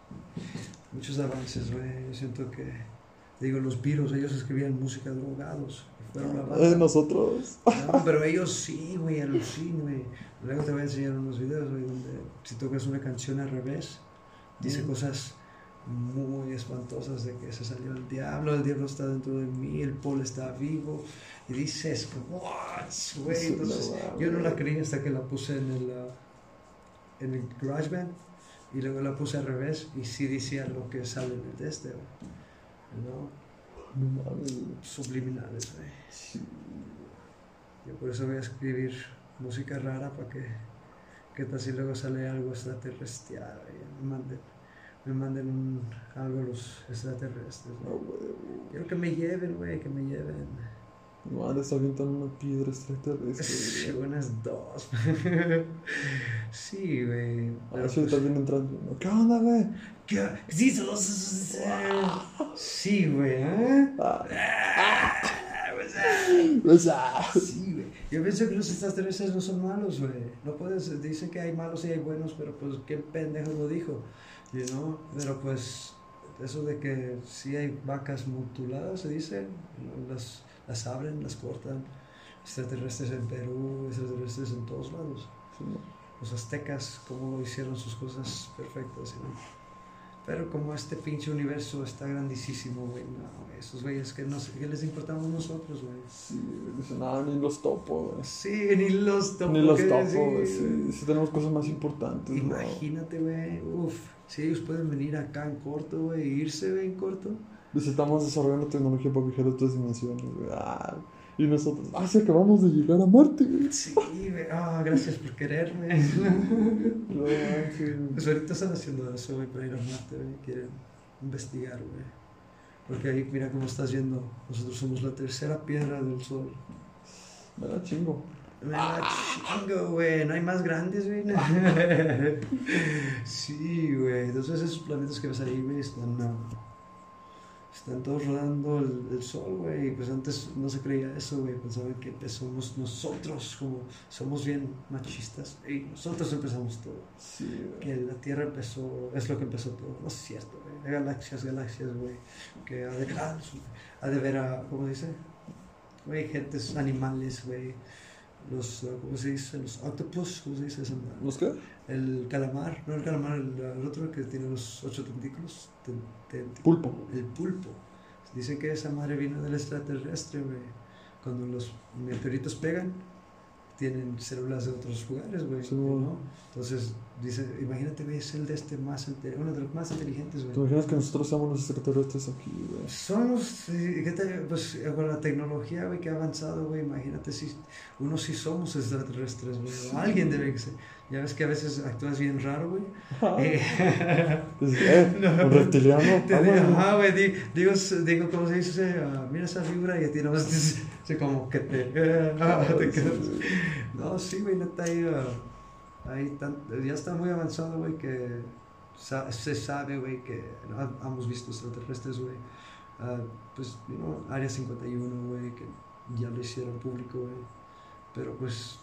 muchos avances, güey. Yo siento que, digo, los virus, ellos escribían música drogados. Eh, nosotros. No, pero ellos sí, güey, alucin, güey. Luego te voy a enseñar unos videos, güey, donde si tocas una canción al revés, dice Mm. cosas muy espantosas de que se salió el diablo, el diablo está dentro de mí, el pol está vivo. Y dices, what, güey. Entonces, no, yo no la creí hasta que la puse en el, ah, en el GarageBand y luego la puse al revés y sí decía lo que sale en el de este. ¿No? Subliminales, güey. Sí. Yo por eso voy a escribir música rara para que, que tal si luego sale algo me manden, me manden un, algo los extraterrestres. No, güey. Quiero que me lleven, güey, que me lleven. No, han de estar avientando una piedra extraterrestre. Sí, güey. unas dos. sí, güey. A pero ver si estás bien entrando. ¿no? ¿Qué onda, güey? ¿Qué? Sí, Sí, güey, ¿eh? Pues, ah. Sí, güey. Yo pienso que los extraterrestres no son malos, güey. No puedes, dicen que hay malos y hay buenos, pero pues qué pendejo lo dijo, you know? Pero pues eso de que sí hay vacas mutiladas, se dice, las, las abren, las cortan. Extraterrestres en Perú, extraterrestres en todos lados. Los aztecas, cómo hicieron sus cosas perfectas. Pero como este pinche universo está grandísimo, güey, no, esos güeyes que, no sé, ¿qué les importamos nosotros, güey? Sí, dicen, ah, ni los topo, güey. Sí, ni los topo. Ni los ¿qué topo, güey. Sí, sí tenemos cosas más importantes. Imagínate, güey, uff, si ellos pueden venir acá en corto, güey, e irse, güey, en corto. Dice, estamos desarrollando tecnología para viajar a otras dimensiones, güey. Ah, y nosotros, ah, sí, acabamos de llegar a Marte, güey. Sí, güey, ah, gracias por quererme. No manches. Pues ahorita están haciendo eso, güey, para ir a Marte, güey, quieren investigar, güey. Porque ahí, mira cómo estás yendo. Nosotros somos la tercera piedra del sol. Me da chingo. Me da chingo, güey. No hay más grandes, güey. sí, güey. Entonces esos planetas que ves ahí, güey, están, ah, están todos rodando el, el sol, güey. Pues antes no se creía eso, güey. Pensaban que pues, somos nosotros, como somos bien machistas. Y nosotros empezamos todo. Sí. Que la Tierra empezó, es lo que empezó todo. No es cierto, güey. Galaxias, galaxias, güey. Que ha de, ah, ha de ver a, ¿cómo dice? Güey, gentes, animales, güey. Los, ¿cómo se dice? Los octopus, ¿cómo se dice esa madre? ¿Los qué? El calamar, no el calamar, el, el otro que tiene los ocho tentículos. ten- ten- Pulpo. El pulpo. Dicen que esa madre vino del extraterrestre, güey. Cuando los meteoritos pegan, tienen células de otros lugares, güey. Sí, ¿no? Entonces, dice, imagínate, güey, es el de este más, uno de los más inteligentes, ¿Te güey. imaginas que nosotros seamos los extraterrestres aquí, güey? Somos, ¿qué tal? Pues con la tecnología, güey, que ha avanzado, güey, imagínate si uno sí somos extraterrestres, güey. Alguien debe ser. Ya ves que a veces actúas bien raro, güey. Eh, Dices, eh, un reptiliano. Te digo, ajá, güey, di- digo, digo, ¿cómo se dice? Ah, mira esa figura y a ti no a como que te, ah, te quedas. No, sí, güey, neta, ahí, ah, ahí tan- ya está muy avanzado, güey, que sa- se sabe, güey, que no, hemos visto extraterrestres, güey. Pues, you know, Área 51, güey, que ya lo hicieron público, güey. Pero, pues,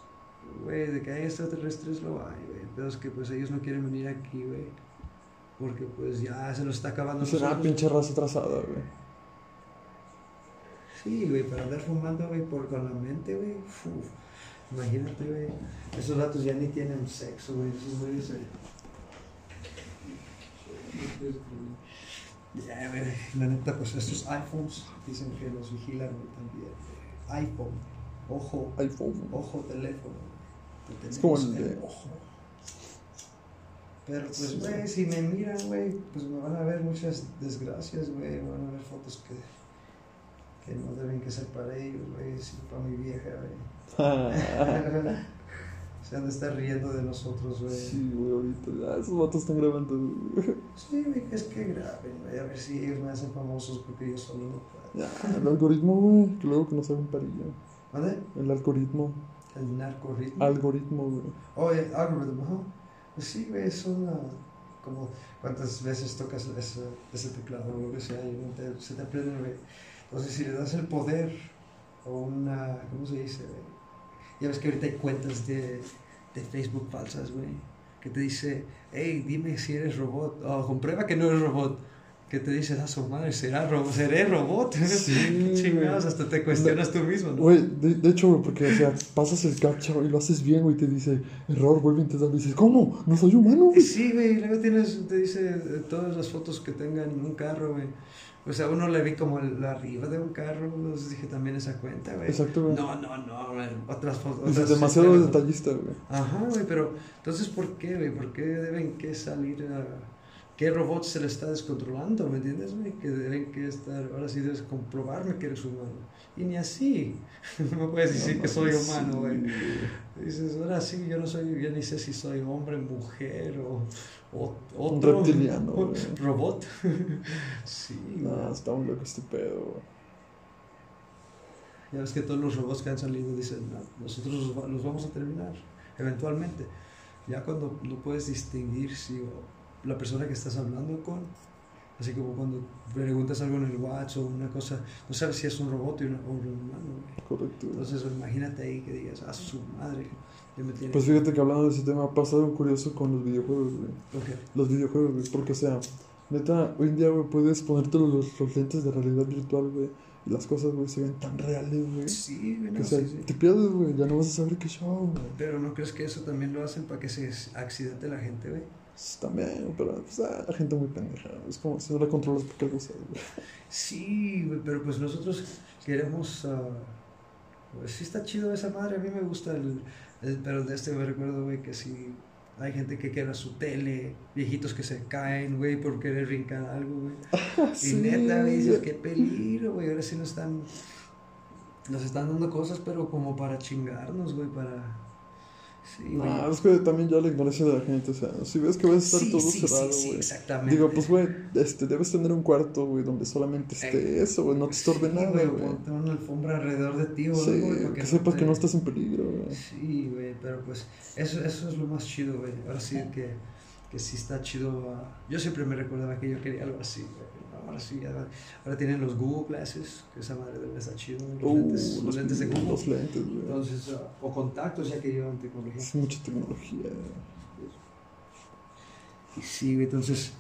güey, de que hay extraterrestres lo hay, güey. Pero es que, pues, ellos no quieren venir aquí, güey. Porque, pues, ya se nos está acabando. Será nosotros. pinche raza atrasada, güey. Sí, güey, para andar fumando, güey, por con la mente, güey. Imagínate, güey. Esos datos ya ni tienen sexo, güey. Esos güeyes, güey. Ya, güey. La neta, pues estos iPhones dicen que los vigilan, güey, también. iPhone. Ojo. iPhone. Ojo, teléfono. Es como el de- ojo. Pero pues, Sí, güey, si me miran, güey, pues me van a ver muchas desgracias, güey. Me van a ver fotos que, que no deben que ser para ellos, güey, sino para mi vieja, güey. Se han de estar riendo de nosotros, güey. sí, güey, ahorita. Ah, esos vatos están grabando, güey. Sí, güey, es que graben, güey. A ver si ellos me hacen famosos porque yo solo no puedo. Ya, el algoritmo, güey. Que luego que nos hagan parilla. ¿Vale? El algoritmo. El narcorritmo. Algoritmo, güey. Oh, el algoritmo, ajá. Pues sí, güey, es una. Como cuántas veces tocas ese, ese teclado o lo que sea y no te- se te aprende, güey. Entonces, si le das el poder o una. ¿Cómo se dice, güey? Ya ves que ahorita hay cuentas de, de Facebook falsas, güey. Que te dice, hey, dime si eres robot. O comprueba que no eres robot. Que te dices, a su madre, ¿será ro ¿seré robot? Sí, Chingados, hasta te cuestionas tú mismo, ¿no? Güey, de, de hecho, güey, porque, o sea, pasas el captcha y lo haces bien, güey, y te dice, error, vuelve a intentar, y dices, ¿cómo? No soy humano, güey. Sí, güey, y luego tienes, te dice eh, todas las fotos que tengan un carro, güey. O sea, uno le vi como el, arriba de un carro, entonces dije también esa cuenta, güey. Exacto, güey. No, no, no, güey, otras fotos. Otras demasiado detallista, güey. Ajá, güey, pero entonces, ¿por qué, güey? ¿Por qué deben que salir a... ¿Qué robot se le está descontrolando, me entiendes? Que deben que estar, ahora sí debes comprobarme que eres humano. Y ni así, no puedes decir que soy humano, güey. Dices, ahora sí, yo no soy, yo ni sé si soy hombre, mujer o, o Un otro. reptiliano, güey. Robot. sí, No, güey. está muy loco este pedo, güey. Ya ves que todos los robots que han salido dicen, "No, nosotros los, va- los vamos a terminar, eventualmente. Ya cuando no puedes distinguir si la persona que estás hablando con, así como cuando preguntas algo en el WhatsApp o una cosa, no sabes si es un robot o un humano. Correcto. Entonces imagínate ahí que digas, a su madre, ya me tiene... Pues fíjate que hablando de ese tema, pasa algo curioso con los videojuegos, güey. Ok. Los videojuegos, güey. Porque, o sea, neta, hoy en día, güey, puedes ponerte los, los lentes de realidad virtual, güey. Y las cosas, güey, se ven tan reales, güey. Sí, güey, Que, o sea, sí, sí. te pierdes, güey. Ya no vas a saber qué show, güey. Pero ¿no crees que eso también lo hacen para que se accidente la gente, güey? Pues, También, pero pues, ah, la gente muy pendeja. Es como si no la controlas porque algo sabes, güey. Sí, güey, pero pues nosotros queremos... ah, pues sí está chido esa madre, a mí me gusta el... el- pero de este me recuerdo, güey, que sí... Hay gente que quebra su tele, viejitos que se caen, güey, por querer brincar algo, güey. Y neta, güey, dices, qué peligro, güey. Ahora sí nos están. Nos están dando cosas, pero como para chingarnos, güey, para. Sí, güey. Ah, es que también ya la ignorancia de la gente, o sea, si ves que vas a estar Sí, todo sí, sí, cerrado, sí, güey. exactamente. Digo, pues, güey, este, debes tener un cuarto, güey, donde solamente esté Eh, eso, güey, no te estorbe Sí, nada, güey, ponte una alfombra alrededor de ti, Sí, güey, que sepas te- que no estás en peligro, güey. Sí, güey, pero pues eso, eso es lo más chido, güey. Ahora sí que, que sí está chido. ah, Yo siempre me recordaba que yo quería algo así, güey. Ahora sí, ahora, ahora tienen los Google Glasses, que esa madre debe estar chido, los, Uh, lentes, los lentes de Google. Los lentes, güey. Entonces, ah, o contactos ya que llevan tecnología. Es mucha tecnología. Y sí, güey, entonces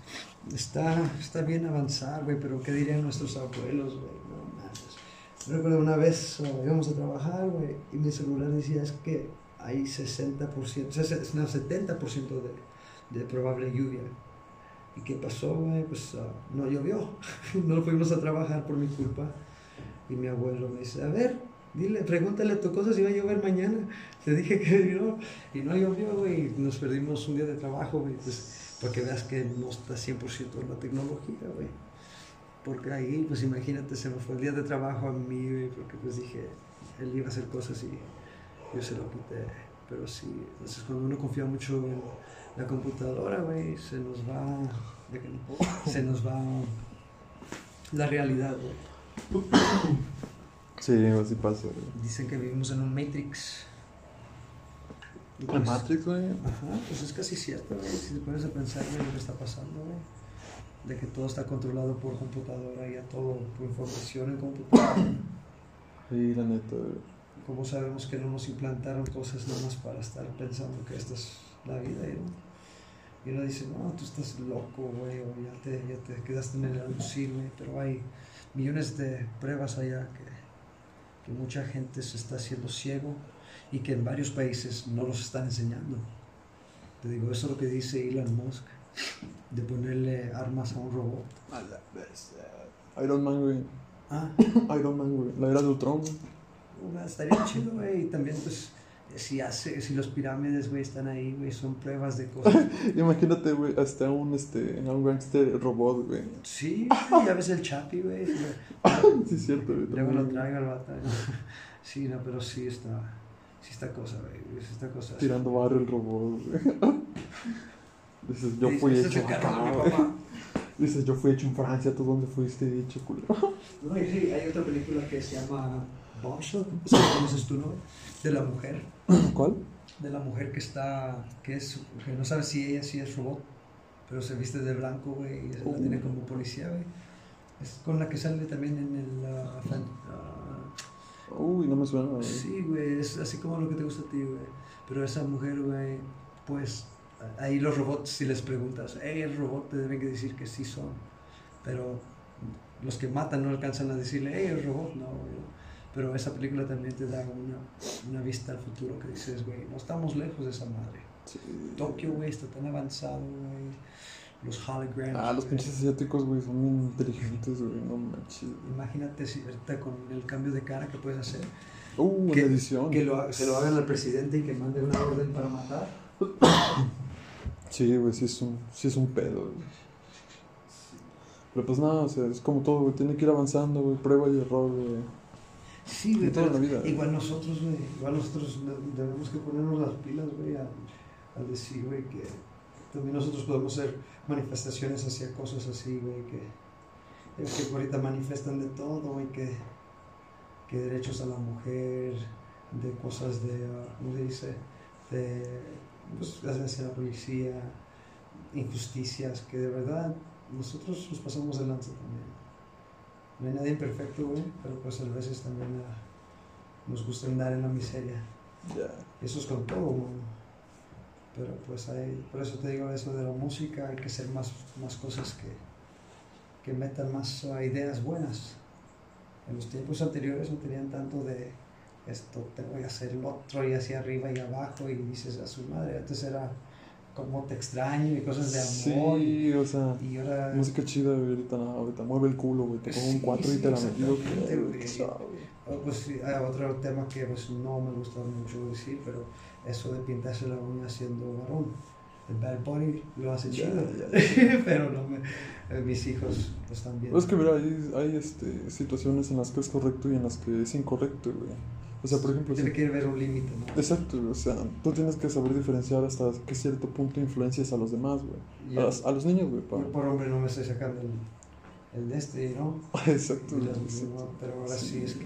está, está bien avanzar, güey, pero ¿qué dirían nuestros abuelos, güey? No mames. Me recuerdo una vez ah, íbamos a trabajar, güey, y mi celular decía es que hay 60%, ses- no, 70% de, de probable lluvia. ¿Y qué pasó, güey? Pues ah, no llovió. no fuimos a trabajar por mi culpa. Y mi abuelo me dice, a ver, dile, pregúntale a tu cosa si va a llover mañana. Te dije que no. Y no llovió, güey. Nos perdimos un día de trabajo, güey. Pues, para que veas que no está 100% en la tecnología, güey. Porque ahí, pues imagínate, se me fue el día de trabajo a mí, güey, porque pues dije, él iba a hacer cosas y yo se lo quité. Pero sí, entonces cuando uno confía mucho en la computadora, güey, se nos va, se nos va la realidad, güey. Sí, así pasa, güey. Dicen que vivimos en un Matrix. La pues, Matrix, güey. Ajá, pues es casi cierto, güey. Si te pones a pensar en lo que está pasando, güey. De que todo está controlado por computadora, ya todo por información en computadora. Sí, la neta, güey. ¿Cómo sabemos que no nos implantaron cosas nada más para estar pensando que esta es la vida? Y uno, dice, no, tú estás loco, güey, o ya te, ya te quedaste en el alucin, güey. Pero hay millones de pruebas allá que, que mucha gente se está haciendo ciego y que en varios países no los están enseñando. Te digo, eso es lo que dice Elon Musk, de ponerle armas a un robot. Iron Man, güey. Ah, Iron Man, güey. La era de Ultron, Estaría chido, güey. Y también, pues, si, hace, si los pirámides, güey, están ahí, güey, son pruebas de cosas. Imagínate, güey, hasta un, este, un gangster robot, güey. Sí, güey, ya ves el chapi, güey. Sí, es cierto, güey. Luego lo traigo al vato. ¿no? Sí, no, pero sí está. Sí está cosa, güey. Sí está cosa. Tirando barro el robot, güey. Dices, yo fui hecho acá. Dices, yo fui hecho en Francia, ¿tú dónde fuiste hecho, culero? No, y sí, hay otra película que se llama Bombshell. ¿Sí la conoces tú, no? De la mujer. ¿Cuál? de la mujer que está, que es, que no sabe si ella sí es robot, pero se viste de blanco, güey, y la tiene como policía, güey. Es con la que sale también en el... ah, fan- Uy, no me suena, güey. sí, güey, es así como lo que te gusta a ti, güey. Pero esa mujer, güey, pues ahí los robots, si les preguntas, hey, el robot, te deben que decir que sí son. Pero los que matan no alcanzan a decirle, hey, el robot, no, güey. Pero esa película también te da una, una vista al futuro que dices, güey, no estamos lejos de esa madre. Sí. Tokio, güey, está tan avanzado, güey. Los holograms. Ah, los pinches asiáticos, güey, son bien inteligentes, güey, no manches. Imagínate si ahorita con el cambio de cara que puedes hacer, Uh, en Que- edición. que lo, se lo hagan al presidente y que mande una orden para matar. Sí, güey, sí es un, sí es un pedo, güey. Pero pues nada, o sea, es como todo, güey, tiene que ir avanzando, güey, prueba y error, güey. Sí, güey, toda la vida. igual nosotros, güey, igual nosotros debemos que ponernos las pilas, güey, a, a decir, güey, que también nosotros podemos hacer manifestaciones hacia cosas así, güey, que, es que ahorita manifiestan de todo, güey, que, que derechos a la mujer, de cosas de, ah, ¿cómo se dice? De, pues, hacia la policía, injusticias, que de verdad nosotros nos pasamos de lanza también. No hay nadie perfecto, güey, pero pues a veces también ah, nos gusta andar en la miseria. Ya. Eso es con todo, güey. Pero pues hay, por eso te digo eso de la música, hay que hacer más, más cosas que, que metan más ah, ideas buenas. En los tiempos anteriores no tenían tanto de esto, tengo que hacer el otro y hacia arriba y abajo y dices a su madre, antes era como te extraño y cosas de amor. Sí, o sea, Y ahora... música chida, güey, ahorita no, ahorita mueve el culo, güey, te pongo un Sí, 4 y sí, te la suave. Oh, Pues hay otro tema que pues, no me gusta mucho decir, pero eso de pintarse la uña siendo varón. El Bad Bunny lo hace chido, pero no me, eh, mis hijos lo están viendo. Es que, mira, hay, hay este, situaciones en las que es correcto y en las que es incorrecto, güey. O sea, por ejemplo, Tiene sí. que ver un límite, ¿no? Exacto, o sea, tú tienes que saber diferenciar hasta qué cierto punto influencias a los demás, güey. A, a los niños, güey. Para- por hombre no me estoy sacando el, el de este, ¿no? Exacto, las- exacto. ¿no? Pero ahora sí. Sí. es que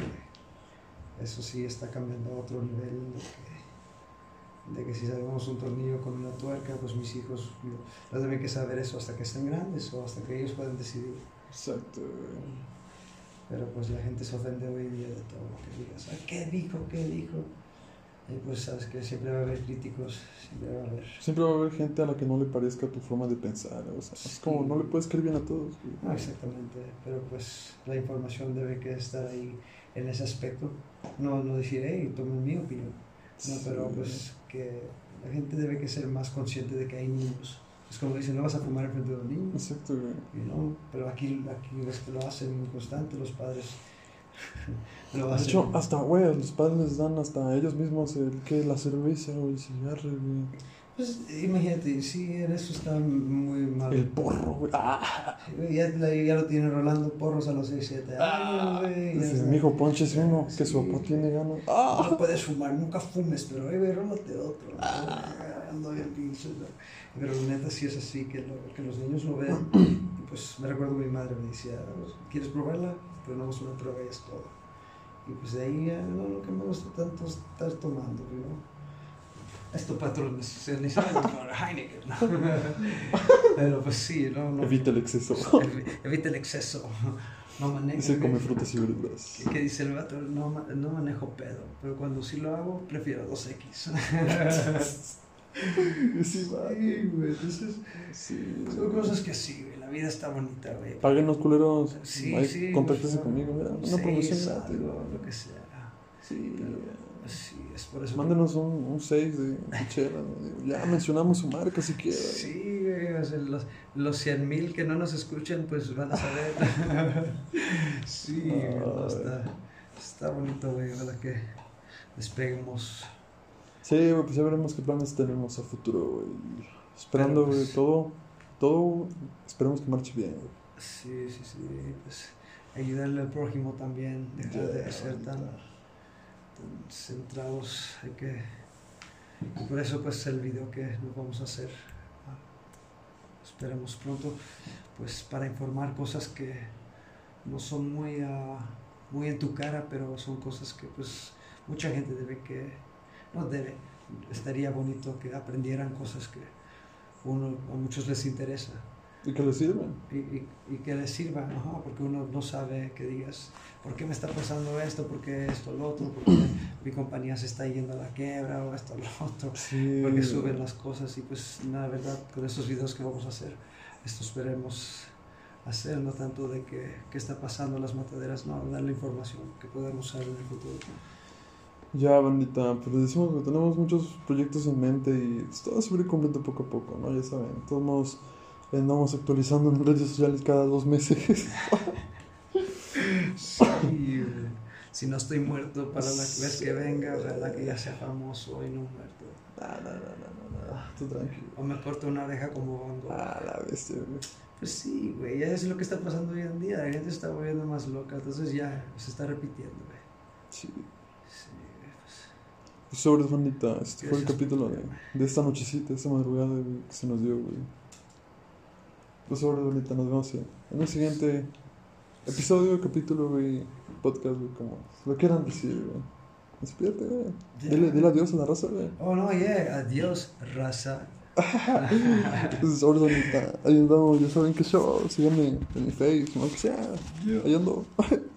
eso sí está cambiando a otro nivel de que, de que si sabemos un tornillo con una tuerca, pues mis hijos no, no deben que saber eso hasta que estén grandes o hasta que ellos puedan decidir. Exacto, güey. Pero pues la gente se ofende hoy día de todo lo que digas. "Ah, ¿Qué dijo? ¿Qué dijo? Y pues sabes que siempre va a haber críticos, siempre va a haber... Siempre va a haber gente a la que no le parezca tu forma de pensar, o sea, es como Sí. no le puedes creer bien a todos, güey. No, exactamente, pero pues la información debe que estar ahí en ese aspecto. No, no decir, hey, tomen mi opinión. No, pero Sí. pues que la gente debe que ser más consciente de que hay niños. Es como dicen, no vas a fumar enfrente de los niños. Exacto, güey. Y no, pero aquí, aquí lo hacen muy constante, los padres lo De hacen. hecho, hasta, güey, los padres les dan hasta a ellos mismos el que la cerveza o el cigarro, güey. Pues imagínate, sí, en eso está muy mal. El porro, güey. Ah, Ya, ya lo tiene rolando porros a los 6, 7 años, güey. dice, está. mi hijo, ponches uno, que su Sí. papá tiene ganas. No Ah, puedes fumar, nunca fumes, pero eh, güey, rólate otro. ¿No? Pero neta sí es así, que, lo- que los niños lo vean. Y pues me recuerdo mi madre me decía, ¿quieres probarla? Pues no, una prueba y es todo. Y pues de ahí ya no, lo que me gusta tanto es estar tomando, ¿no? Esto se saben por Heineken, ¿no? Pero pues sí, no, no. evita el exceso. Evi- Evita el exceso. No manejo. Dice come frutas y verduras. ¿Qué, qué dice el vato? No, no manejo pedo, pero cuando sí lo hago, prefiero 2X. Sí. Sí, güey, entonces Sí. son cosas que sí, güey, la vida está bonita, güey. Páguenos, culeros. Sí, Ahí, sí. Contáctense conmigo, mira. Una sí, promoción gratis. lo que sea. Sí. Pero, sí, es por eso. que- Mándenos un, un 6 de chela. Ya mencionamos su marca si quieren. Sí, güey, o sea, los, los 100 mil que no nos escuchen, pues van a saber. sí, güey, no, está, está bonito, güey, ojalá que despeguemos. Sí, güey, pues ya veremos qué planes tenemos a futuro, güey. Esperando, güey, pues- todo, todo, esperemos que marche bien, güey. Sí, sí, sí, pues ayudarle al prójimo también, dejar de ser tan, centrados, hay que... Por eso pues el video que nos vamos a hacer, ah, esperemos pronto, pues para informar cosas que no son muy, ah, muy en tu cara, pero son cosas que pues mucha gente debe que, no debe, estaría bonito que aprendieran cosas que uno, a muchos les interesa Y que les sirven. y, y- y que les sirva, ajá, porque uno no sabe que digas, ¿por qué me está pasando esto? ¿Por qué esto, lo otro? ¿Por qué mi compañía se está yendo a la quiebra o esto, lo otro? Sí. Porque suben las cosas y pues la verdad, con estos videos que vamos a hacer, esto esperemos hacer, no tanto de que, qué está pasando en las mataderas, no, darle información que podamos usar en el futuro. Ya, bandita, pues les decimos que tenemos muchos proyectos en mente y pues, todo se va a ir cumpliendo poco a poco, ¿no? Ya saben, todos modos andamos actualizando en redes sociales cada dos meses. Sí, si no estoy muerto para la vez que venga, ojalá que ya sea famoso y no muerto. No, no, no, no, tú tranquilo. O me corto una oreja como Gogh. Ah, la bestia, güey. Pues sí, güey, ya es lo que está pasando hoy en día. La gente está volviendo más loca, entonces ya se está repitiendo, güey. Sí. Pues. Pues sobres, bandita, este fue el capítulo de, de esta nochecita, esta madrugada güey, que se nos dio, güey. Pues sobres, bandita, nos vemos en en un siguiente episodio, capítulo, güey, podcast, güey, como lo quieran decir, güey. Despídete, güey. Dile, dile adiós a la raza, güey. Oh, no, yeah, adiós, raza. Entonces, sobres, bandita, ahí andamos, ya saben qué show, síganme en mi face, lo que sea. Ahí ando.